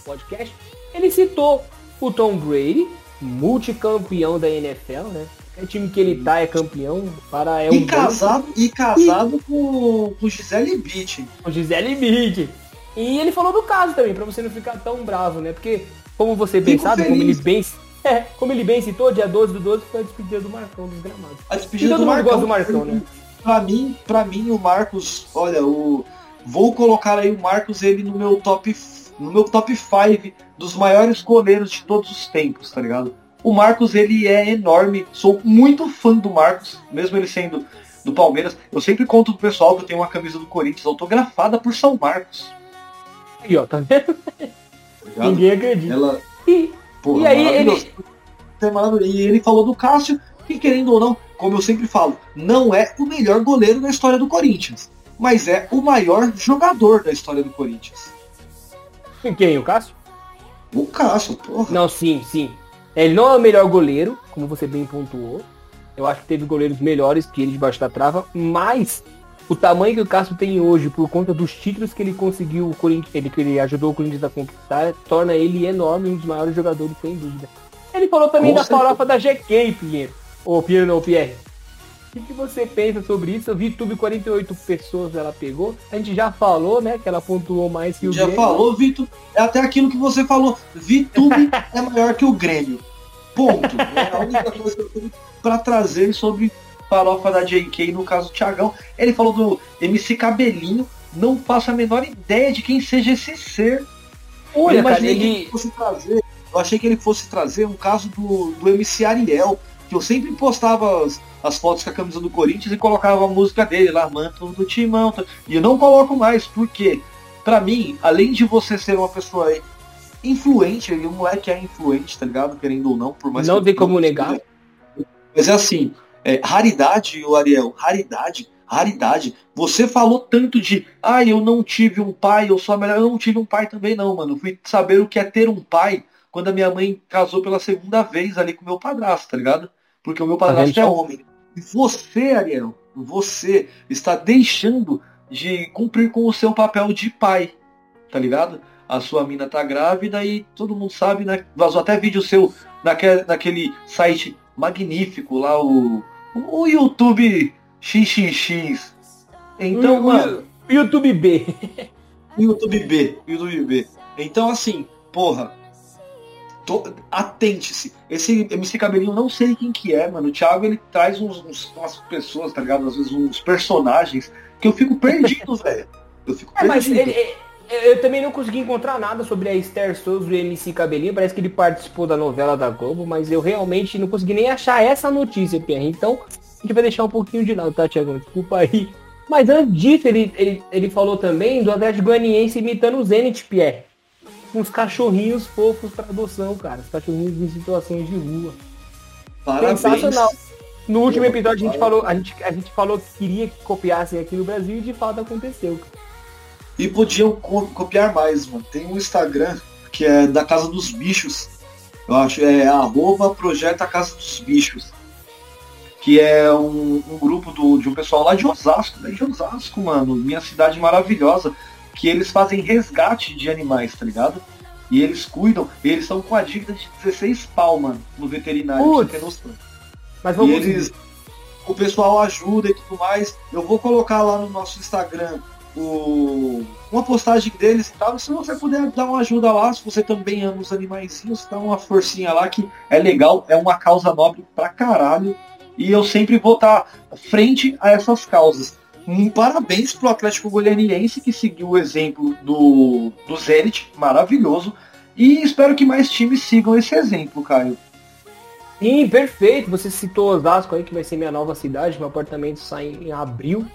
Speaker 2: podcast. Ele citou o Tom Brady, multicampeão da NFL, né? É time que ele tá é campeão para é um
Speaker 1: e casado e casado e... com com Gisele Bündchen.
Speaker 2: Com Gisele Bündchen. E ele falou do caso também, para você não ficar tão bravo, né? Porque como você bem sabe, como ele bem é, como ele bem citou, dia 12 do 12 foi a despedida do Marcão dos gramados.
Speaker 1: A despedida do Marcão. gosta do Marcão, né? Pra mim, para mim o Marcos, olha, o vou colocar aí o Marcos ele no meu top no meu top 5 dos maiores goleiros de todos os tempos, tá ligado? O Marcos, ele é enorme. Sou muito fã do Marcos, mesmo ele sendo do Palmeiras. Eu sempre conto pro pessoal que eu tenho uma camisa do Corinthians autografada por São Marcos.
Speaker 2: Aí, ó, tá vendo? Tá Ninguém acredita.
Speaker 1: Ela...
Speaker 2: E, e aí ele...
Speaker 1: E ele falou do Cássio, que querendo ou não, como eu sempre falo, não é o melhor goleiro da história do Corinthians. Mas é o maior jogador da história do Corinthians.
Speaker 2: Quem? O Cássio?
Speaker 1: Loucaço, porra.
Speaker 2: Não, sim, sim. Ele não é o melhor goleiro, como você bem pontuou. Eu acho que teve goleiros melhores que ele debaixo da trava, mas o tamanho que o Cássio tem hoje, por conta dos títulos que ele conseguiu, ele, que ele ajudou o Corinthians a conquistar, torna ele enorme, um dos maiores jogadores, sem dúvida. Ele falou também Com da certeza. farofa da GK, Pinheiro. Ô, Pinheiro não, Pierre. O que, você pensa sobre isso? Vi YouTube 48 pessoas ela pegou. A gente já falou, né? Que ela pontuou mais que o
Speaker 1: já Grêmio. Já falou, Vitor. É até aquilo que você falou. VTube é maior que o Grêmio. Ponto. É a única coisa que eu tenho pra trazer sobre farofa da JK, no caso do Thiagão. Ele falou do MC Cabelinho. Não faço a menor ideia de quem seja esse ser. Olha, cara, ele... que fosse trazer. Eu achei que ele fosse trazer um caso do, do MC Ariel, que eu sempre postava as, as fotos com a camisa do Corinthians e colocava a música dele lá, manto do timão. E eu não coloco mais, porque, para mim, além de você ser uma pessoa influente, e o moleque é influente, tá ligado? Querendo ou não, por mais
Speaker 2: Não tem como negar.
Speaker 1: Mas é assim, é, raridade, o Ariel, raridade, raridade. Você falou tanto de, ah, eu não tive um pai, eu sou a melhor. Eu não tive um pai também, não, mano. fui saber o que é ter um pai quando a minha mãe casou pela segunda vez ali com o meu padrasto, tá ligado? Porque o meu padrasto é homem. E você, Ariel, você está deixando de cumprir com o seu papel de pai, tá ligado? A sua mina tá grávida e todo mundo sabe, né? Vazou até vídeo seu naquele, naquele site magnífico lá, o, o YouTube XXX. Então,
Speaker 2: o, mano. YouTube B.
Speaker 1: YouTube B, YouTube B. Então, assim, porra, atente-se. Esse MC Cabelinho, não sei quem que é, mano. O Thiago, ele traz uns, uns, umas pessoas, tá ligado? Às vezes uns personagens que eu fico perdido, velho. Eu fico
Speaker 2: é, perdido. Mas ele, eu também não consegui encontrar nada sobre a Esther Souza e o MC Cabelinho. Parece que ele participou da novela da Globo, mas eu realmente não consegui nem achar essa notícia, Pierre. Então, a gente vai deixar um pouquinho de lado, tá, Thiago? Desculpa aí. Mas antes disso, ele, ele, ele falou também do Atlético Goianiense imitando o Zenit, Pierre uns cachorrinhos fofos para adoção, cara. Os cachorrinhos em situações de rua.
Speaker 1: Parabéns.
Speaker 2: Sensacional. No último episódio a gente falou, a gente, a gente falou que queria que copiassem aqui no Brasil e de fato aconteceu.
Speaker 1: E podiam co copiar mais, mano. Tem um Instagram que é da Casa dos Bichos. Eu acho, é arroba projeta Casa dos Bichos. Que é um, um grupo do, de um pessoal lá de Osasco, né? De Osasco, mano. Minha cidade maravilhosa que eles fazem resgate de animais, tá ligado? E eles cuidam, e eles estão com a dívida de 16 pau, mano, no veterinário, Putz. pra você ter noção. Mas vamos e eles, o pessoal ajuda e tudo mais. Eu vou colocar lá no nosso Instagram o, uma postagem deles e tal. Se você puder dar uma ajuda lá, se você também ama os animaizinhos, dá uma forcinha lá que é legal, é uma causa nobre pra caralho. E eu sempre vou estar frente a essas causas um parabéns pro Atlético Goianiense que seguiu o exemplo do, do Zenit, maravilhoso. E espero que mais times sigam esse exemplo, Caio.
Speaker 2: Sim, perfeito. Você citou Osasco aí, que vai ser minha nova cidade. Meu apartamento sai em abril.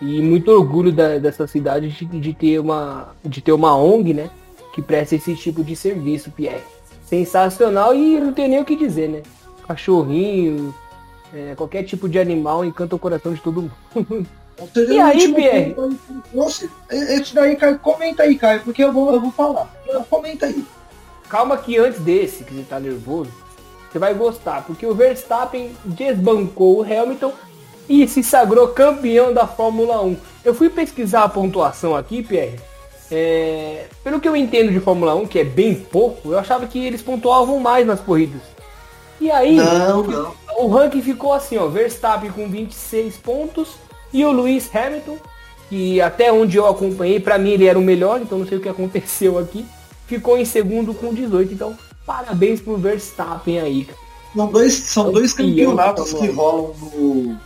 Speaker 2: E muito orgulho da, dessa cidade de, de, ter uma, de ter uma ONG, né? Que presta esse tipo de serviço, Pierre. Sensacional e não tem nem o que dizer, né? Cachorrinho, é, qualquer tipo de animal encanta o coração de todo mundo.
Speaker 1: e aí, Pierre? Esse daí, Caio, comenta aí, Caio, porque eu vou, eu vou falar. Comenta aí.
Speaker 2: Calma que antes desse, que você tá nervoso, você vai gostar, porque o Verstappen desbancou o Hamilton e se sagrou campeão da Fórmula 1. Eu fui pesquisar a pontuação aqui, Pierre. É, pelo que eu entendo de Fórmula 1, que é bem pouco, eu achava que eles pontuavam mais nas corridas. E aí,
Speaker 1: não, não.
Speaker 2: O ranking ficou assim, ó, Verstappen com 26 pontos e o Lewis Hamilton, que até onde eu acompanhei, para mim ele era o melhor, então não sei o que aconteceu aqui, ficou em segundo com 18. Então, parabéns pro Verstappen aí, cara.
Speaker 1: São dois, são dois campeonatos que rolam no,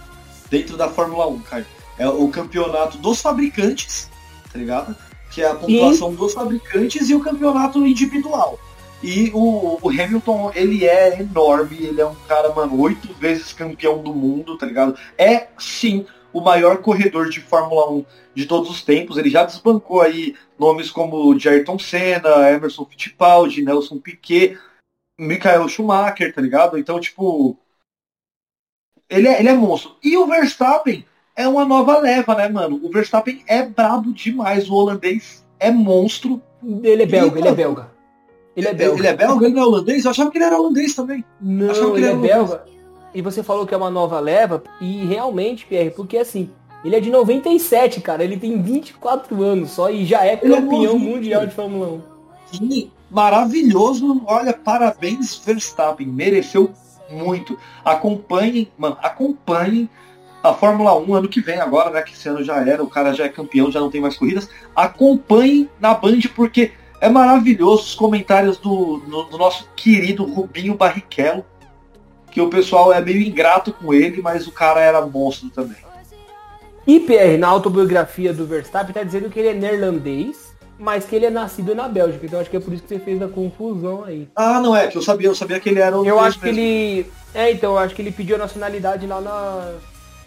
Speaker 1: dentro da Fórmula 1, cara. É o campeonato dos fabricantes, tá ligado? Que é a pontuação e... dos fabricantes e o campeonato individual. E o, o, Hamilton, ele é enorme, ele é um cara, mano, oito vezes campeão do mundo, tá ligado? É, sim, o maior corredor de Fórmula 1 de todos os tempos. Ele já desbancou aí nomes como Ayrton Senna, Emerson Fittipaldi, Nelson Piquet, Michael Schumacher, tá ligado? Então, tipo, ele é, ele é monstro. E o Verstappen é uma nova leva, né, mano? O Verstappen é brabo demais, o holandês é monstro.
Speaker 2: Ele é belga, e, ele é belga. Ele é belga.
Speaker 1: Ele é belga? Ele não é holandês? Eu achava que ele era holandês também.
Speaker 2: Não,
Speaker 1: Achava que
Speaker 2: ele
Speaker 1: ele
Speaker 2: é belga. E você falou que é uma nova leva, e realmente, Pierre, porque assim, ele é de 97, cara, ele tem 24 anos só e já é
Speaker 1: é
Speaker 2: campeão
Speaker 1: novinho.
Speaker 2: mundial de Fórmula 1.
Speaker 1: Sim, maravilhoso. Olha, parabéns, Verstappen. Mereceu muito. Acompanhem, mano, acompanhem a Fórmula 1 ano que vem agora, né? Que esse ano já era, o cara já é campeão, já não tem mais corridas. Acompanhem na Band porque é maravilhoso os comentários do, no- do nosso querido Rubinho Barrichello. Que o pessoal é meio ingrato com ele, mas o cara era monstro também.
Speaker 2: E Pierre, na autobiografia do Verstappen, tá dizendo que ele é neerlandês, mas que ele é nascido na Bélgica. Então acho que é por isso que você fez a confusão aí.
Speaker 1: Ah, não é, que eu sabia, eu sabia que ele era
Speaker 2: Eu acho que
Speaker 1: mesmo.
Speaker 2: ele. É, então, eu acho que ele pediu a nacionalidade lá na.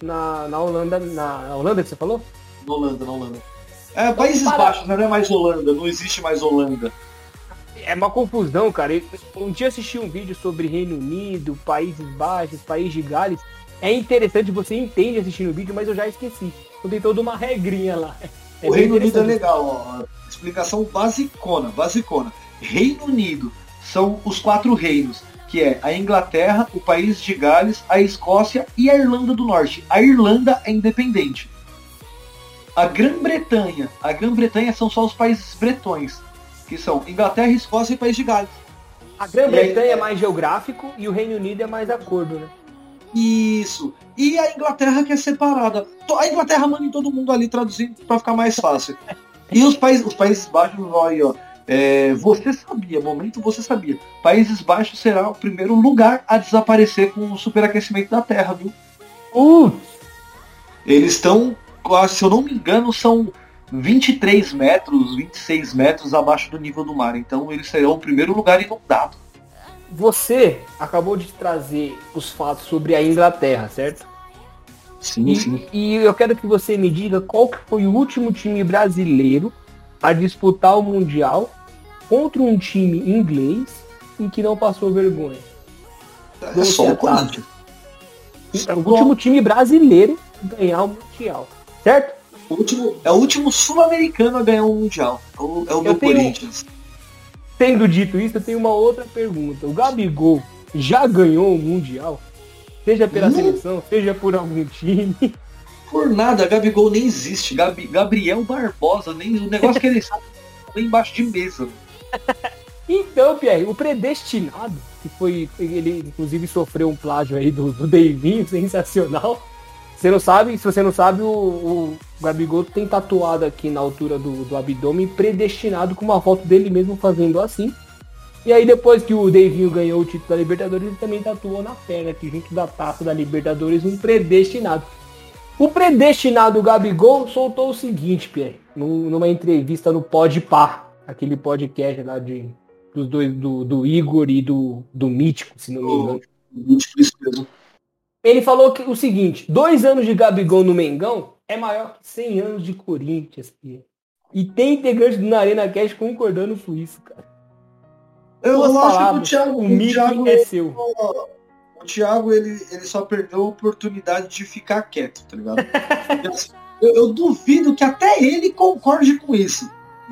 Speaker 2: Na, na Holanda. Na, na Holanda que você falou?
Speaker 1: Na Holanda, na Holanda. É, Países
Speaker 2: para-
Speaker 1: Baixos, né? não é mais Holanda, não existe mais Holanda.
Speaker 2: É uma confusão, cara. Eu- Um dia eu assisti um vídeo sobre Reino Unido, Países Baixos, País de Gales. É interessante, você entende assistindo o vídeo, mas eu já esqueci. Então tem toda uma regrinha lá. É
Speaker 1: o Reino Unido é legal, ó. Explicação basicona, basicona. Reino Unido são os quatro reinos, que é a Inglaterra, o País de Gales, a Escócia e a Irlanda do Norte. A Irlanda é independente. A Grã-Bretanha, a Grã-Bretanha são só os países bretões, que são Inglaterra, Escócia e País de Gales.
Speaker 2: A Grã-Bretanha é mais geográfico e o Reino Unido é mais acordo, né?
Speaker 1: Isso. E a Inglaterra que é separada. A Inglaterra manda em todo mundo ali traduzindo para ficar mais fácil. E os países, os países Baixos, aí, ó. é, você sabia, momento você sabia. Países Baixos será o primeiro lugar a desaparecer com o superaquecimento da Terra, viu?
Speaker 2: Uh,
Speaker 1: Eles estão, se eu não me engano, são 23 metros, 26 metros abaixo do nível do mar. Então eles serão o primeiro lugar inundado.
Speaker 2: você acabou de trazer os fatos sobre a Inglaterra, certo?
Speaker 1: Sim,
Speaker 2: E, e eu quero que você me diga qual foi o último time brasileiro a disputar o Mundial contra um time inglês e que não passou vergonha.
Speaker 1: É só o Corinthians.
Speaker 2: É o último time brasileiro a ganhar o Mundial, certo?
Speaker 1: O último, é o último sul-americano a ganhar um mundial. É o, é o meu
Speaker 2: tenho-
Speaker 1: Corinthians.
Speaker 2: Tendo dito isso, eu tenho uma outra pergunta. O Gabigol já ganhou o Mundial? Seja pela
Speaker 1: Não.
Speaker 2: seleção, seja por algum time.
Speaker 1: Por nada, Gabigol nem existe. Gabi- Gabriel Barbosa, nem o negócio que ele sabe nem embaixo de mesa.
Speaker 2: Então, Pierre, o predestinado, que foi. Ele inclusive sofreu um plágio aí do, do Deivinho, sensacional. Você não sabe, se você não sabe, o, o Gabigol tem tatuado aqui na altura do, do abdômen, predestinado com uma foto dele mesmo fazendo assim. E aí depois que o Deivinho ganhou o título da Libertadores, ele também tatuou na perna, aqui junto da taça da Libertadores, um predestinado. O predestinado Gabigol soltou o seguinte, Pierre, num- numa entrevista no Pod Par, aquele podcast lá de, dos dois, do, do Igor e do, do Mítico, se não me engano.
Speaker 1: Muito isso mesmo.
Speaker 2: Ele falou que o seguinte, dois anos de Gabigol no Mengão é maior que 100 anos de Corinthians. E tem integrantes do Na Arena Cash concordando com isso, cara.
Speaker 1: Eu,
Speaker 2: Duas
Speaker 1: acho que o
Speaker 2: palavras,
Speaker 1: Thiago,
Speaker 2: o
Speaker 1: o Thiago,
Speaker 2: é seu.
Speaker 1: o Thiago ele, ele só perdeu a oportunidade de ficar quieto, tá ligado? Eu, eu duvido que até ele concorde com isso.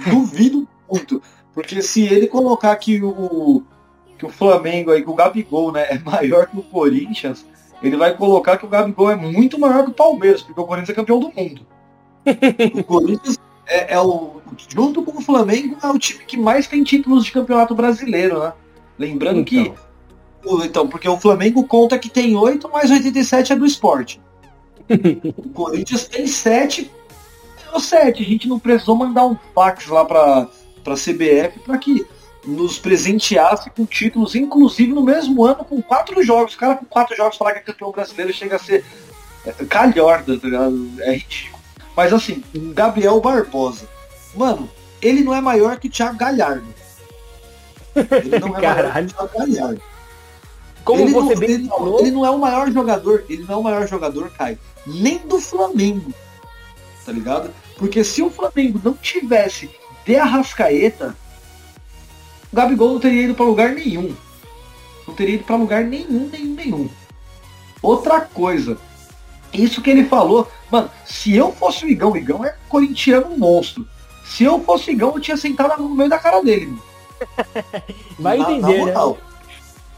Speaker 1: Duvido muito. Porque se ele colocar que o, que o Flamengo aí, que o Gabigol, né, é maior que o Corinthians, ele vai colocar que o Gabigol é muito maior que o Palmeiras, porque o Corinthians é campeão do mundo. O Corinthians é, é o. Junto com o Flamengo, é o time que mais tem títulos de campeonato brasileiro, né? Lembrando que.
Speaker 2: Então.
Speaker 1: o- Então, porque o Flamengo conta que tem 8, mais 87 é do esporte. o Corinthians tem 7. Ou 7. A gente não precisou mandar um fax lá pra, pra CBF pra que nos presenteasse com títulos, inclusive no mesmo ano, com quatro jogos. O cara com quatro jogos falar que é campeão brasileiro chega a ser é, calhorda, tá ligado? É ridículo. Mas assim, Gabriel Barbosa. Mano, ele não é maior que o Thiago Galhardo. Ele não é maior que o Thiago Galhardo.
Speaker 2: Como
Speaker 1: ele
Speaker 2: você
Speaker 1: não,
Speaker 2: bem
Speaker 1: ele,
Speaker 2: falou,
Speaker 1: ele não é o maior jogador, ele não é o maior jogador, Caio, nem do Flamengo. Tá ligado? Porque se o Flamengo não tivesse de Arrascaeta, o Gabigol não teria ido pra lugar nenhum. Não teria ido pra lugar nenhum, nenhum, nenhum. Outra coisa, isso que ele falou, mano, se eu fosse o Igão, o Igão é corintiano monstro. Se eu fosse o Igão, eu tinha sentado no meio da cara dele.
Speaker 2: Vai
Speaker 1: na,
Speaker 2: entender,
Speaker 1: na
Speaker 2: né?
Speaker 1: moral.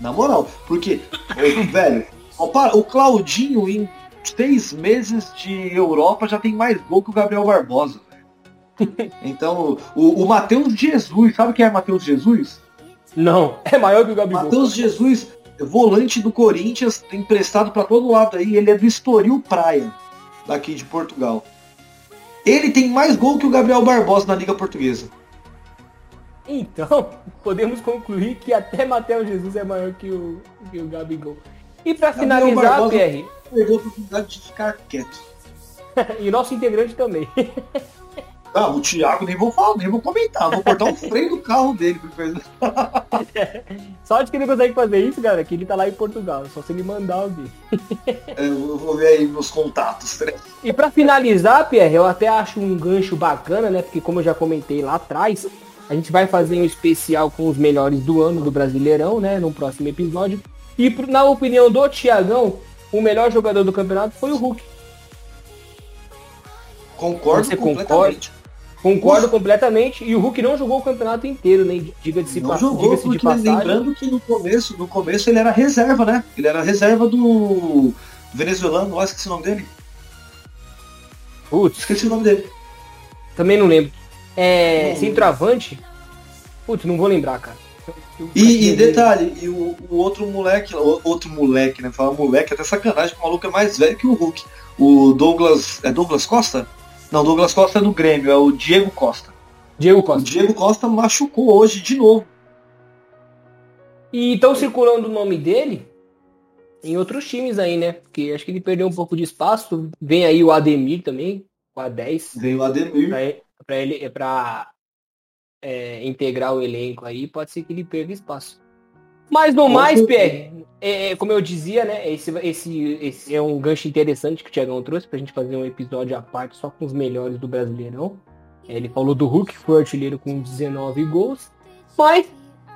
Speaker 1: Na moral, porque, velho, para, o Claudinho em seis meses de Europa já tem mais gol que o Gabriel Barbosa. Então, o, o Matheus Jesus, sabe quem é Matheus Jesus?
Speaker 2: Não, é maior que o Gabigol.
Speaker 1: Matheus Jesus, volante do Corinthians, emprestado pra todo lado aí, ele é do Estoril Praia, daqui de Portugal. Ele tem mais gol que o Gabriel Barbosa na Liga Portuguesa.
Speaker 2: Então, podemos concluir que até Matheus Jesus é maior que o, que o Gabigol. E
Speaker 1: Gabriel
Speaker 2: finalizar, Pierre,
Speaker 1: Perdeu a oportunidade de ficar quieto.
Speaker 2: e nosso integrante também.
Speaker 1: Ah, o Thiago nem vou falar, nem vou comentar. Vou cortar o freio do carro dele. porque
Speaker 2: Só de que ele consegue fazer isso, cara, que ele tá lá em Portugal. Só se ele mandar alguém.
Speaker 1: É, eu vou ver aí meus contatos.
Speaker 2: E pra finalizar, Pierre, eu até acho um gancho bacana, né? Porque como eu já comentei lá atrás, a gente vai fazer um especial com os melhores do ano do Brasileirão, né? No próximo episódio. E na opinião do Thiagão, o melhor jogador do campeonato foi o Hulk.
Speaker 1: Concordo
Speaker 2: Você
Speaker 1: completamente.
Speaker 2: Concordo completamente. E o Hulk não jogou o campeonato inteiro, né? Diga-se
Speaker 1: Não jogou
Speaker 2: diga-se de
Speaker 1: porque
Speaker 2: passagem.
Speaker 1: lembrando que no começo, no começo ele era reserva, né? Ele era reserva do venezuelano, lá esqueci o nome dele.
Speaker 2: Putz,
Speaker 1: Esqueci o nome dele.
Speaker 2: também não lembro. É.
Speaker 1: Não.
Speaker 2: Centroavante? Putz, não vou lembrar, cara.
Speaker 1: E, e detalhe, e o, o outro moleque, o outro moleque, né? Falar moleque, até sacanagem, que o maluco é mais velho que o Hulk. O Douglas. É Douglas Costa? Não, Douglas Costa é do Grêmio, é o Diego Costa.
Speaker 2: Diego
Speaker 1: O
Speaker 2: Costa.
Speaker 1: Diego Costa machucou hoje de novo.
Speaker 2: E estão circulando o nome dele em outros times aí, né? Porque acho que ele perdeu um pouco de espaço. Vem aí o Ademir também, com a 10,
Speaker 1: Veio o Ademir.
Speaker 2: pra, pra ele pra é, integrar o elenco aí, pode ser que ele perca espaço. Mas no mais. Pierre, é, como eu dizia, né? Esse, esse, esse é um gancho interessante que o Thiagão trouxe pra gente fazer um episódio à parte só com os melhores do Brasileirão. É, Ele falou do Hulk, que foi artilheiro com 19 gols. Mas,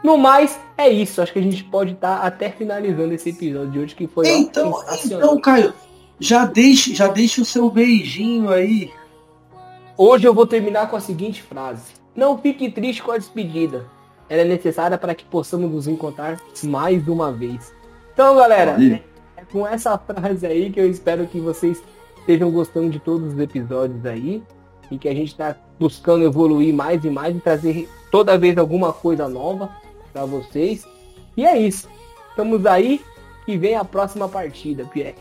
Speaker 2: no mais, é isso. Acho que a gente pode estar até finalizando esse episódio de hoje, que foi ó,
Speaker 1: Então,
Speaker 2: sensacional.
Speaker 1: então, Caio, já deixe, já deixe o seu beijinho aí.
Speaker 2: Hoje eu vou terminar com a seguinte frase. Não fique triste com a despedida. Ela é necessária para que possamos nos encontrar mais uma vez. Então, galera, é com essa frase aí que eu espero que vocês estejam gostando de todos os episódios aí. E que a gente está buscando evoluir mais e mais e trazer toda vez alguma coisa nova para vocês. E é isso. Estamos aí e vem a próxima partida, Pierre.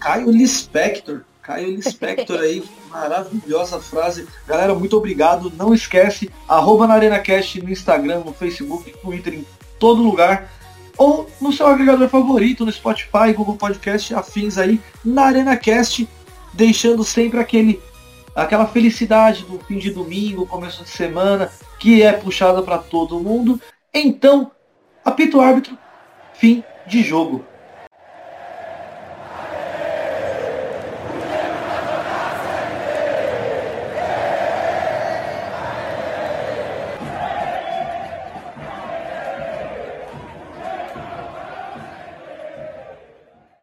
Speaker 1: Caio Lispector. Caio Lispector aí, maravilhosa frase. Galera, muito obrigado. Não esquece, arroba na ArenaCast no Instagram, no Facebook, no Twitter, em todo lugar. Ou no seu agregador favorito, no Spotify, Google Podcast, afins aí, na ArenaCast, deixando sempre aquele, aquela felicidade do fim de domingo, começo de semana, que é puxada para todo mundo. Então, apito árbitro, fim de jogo.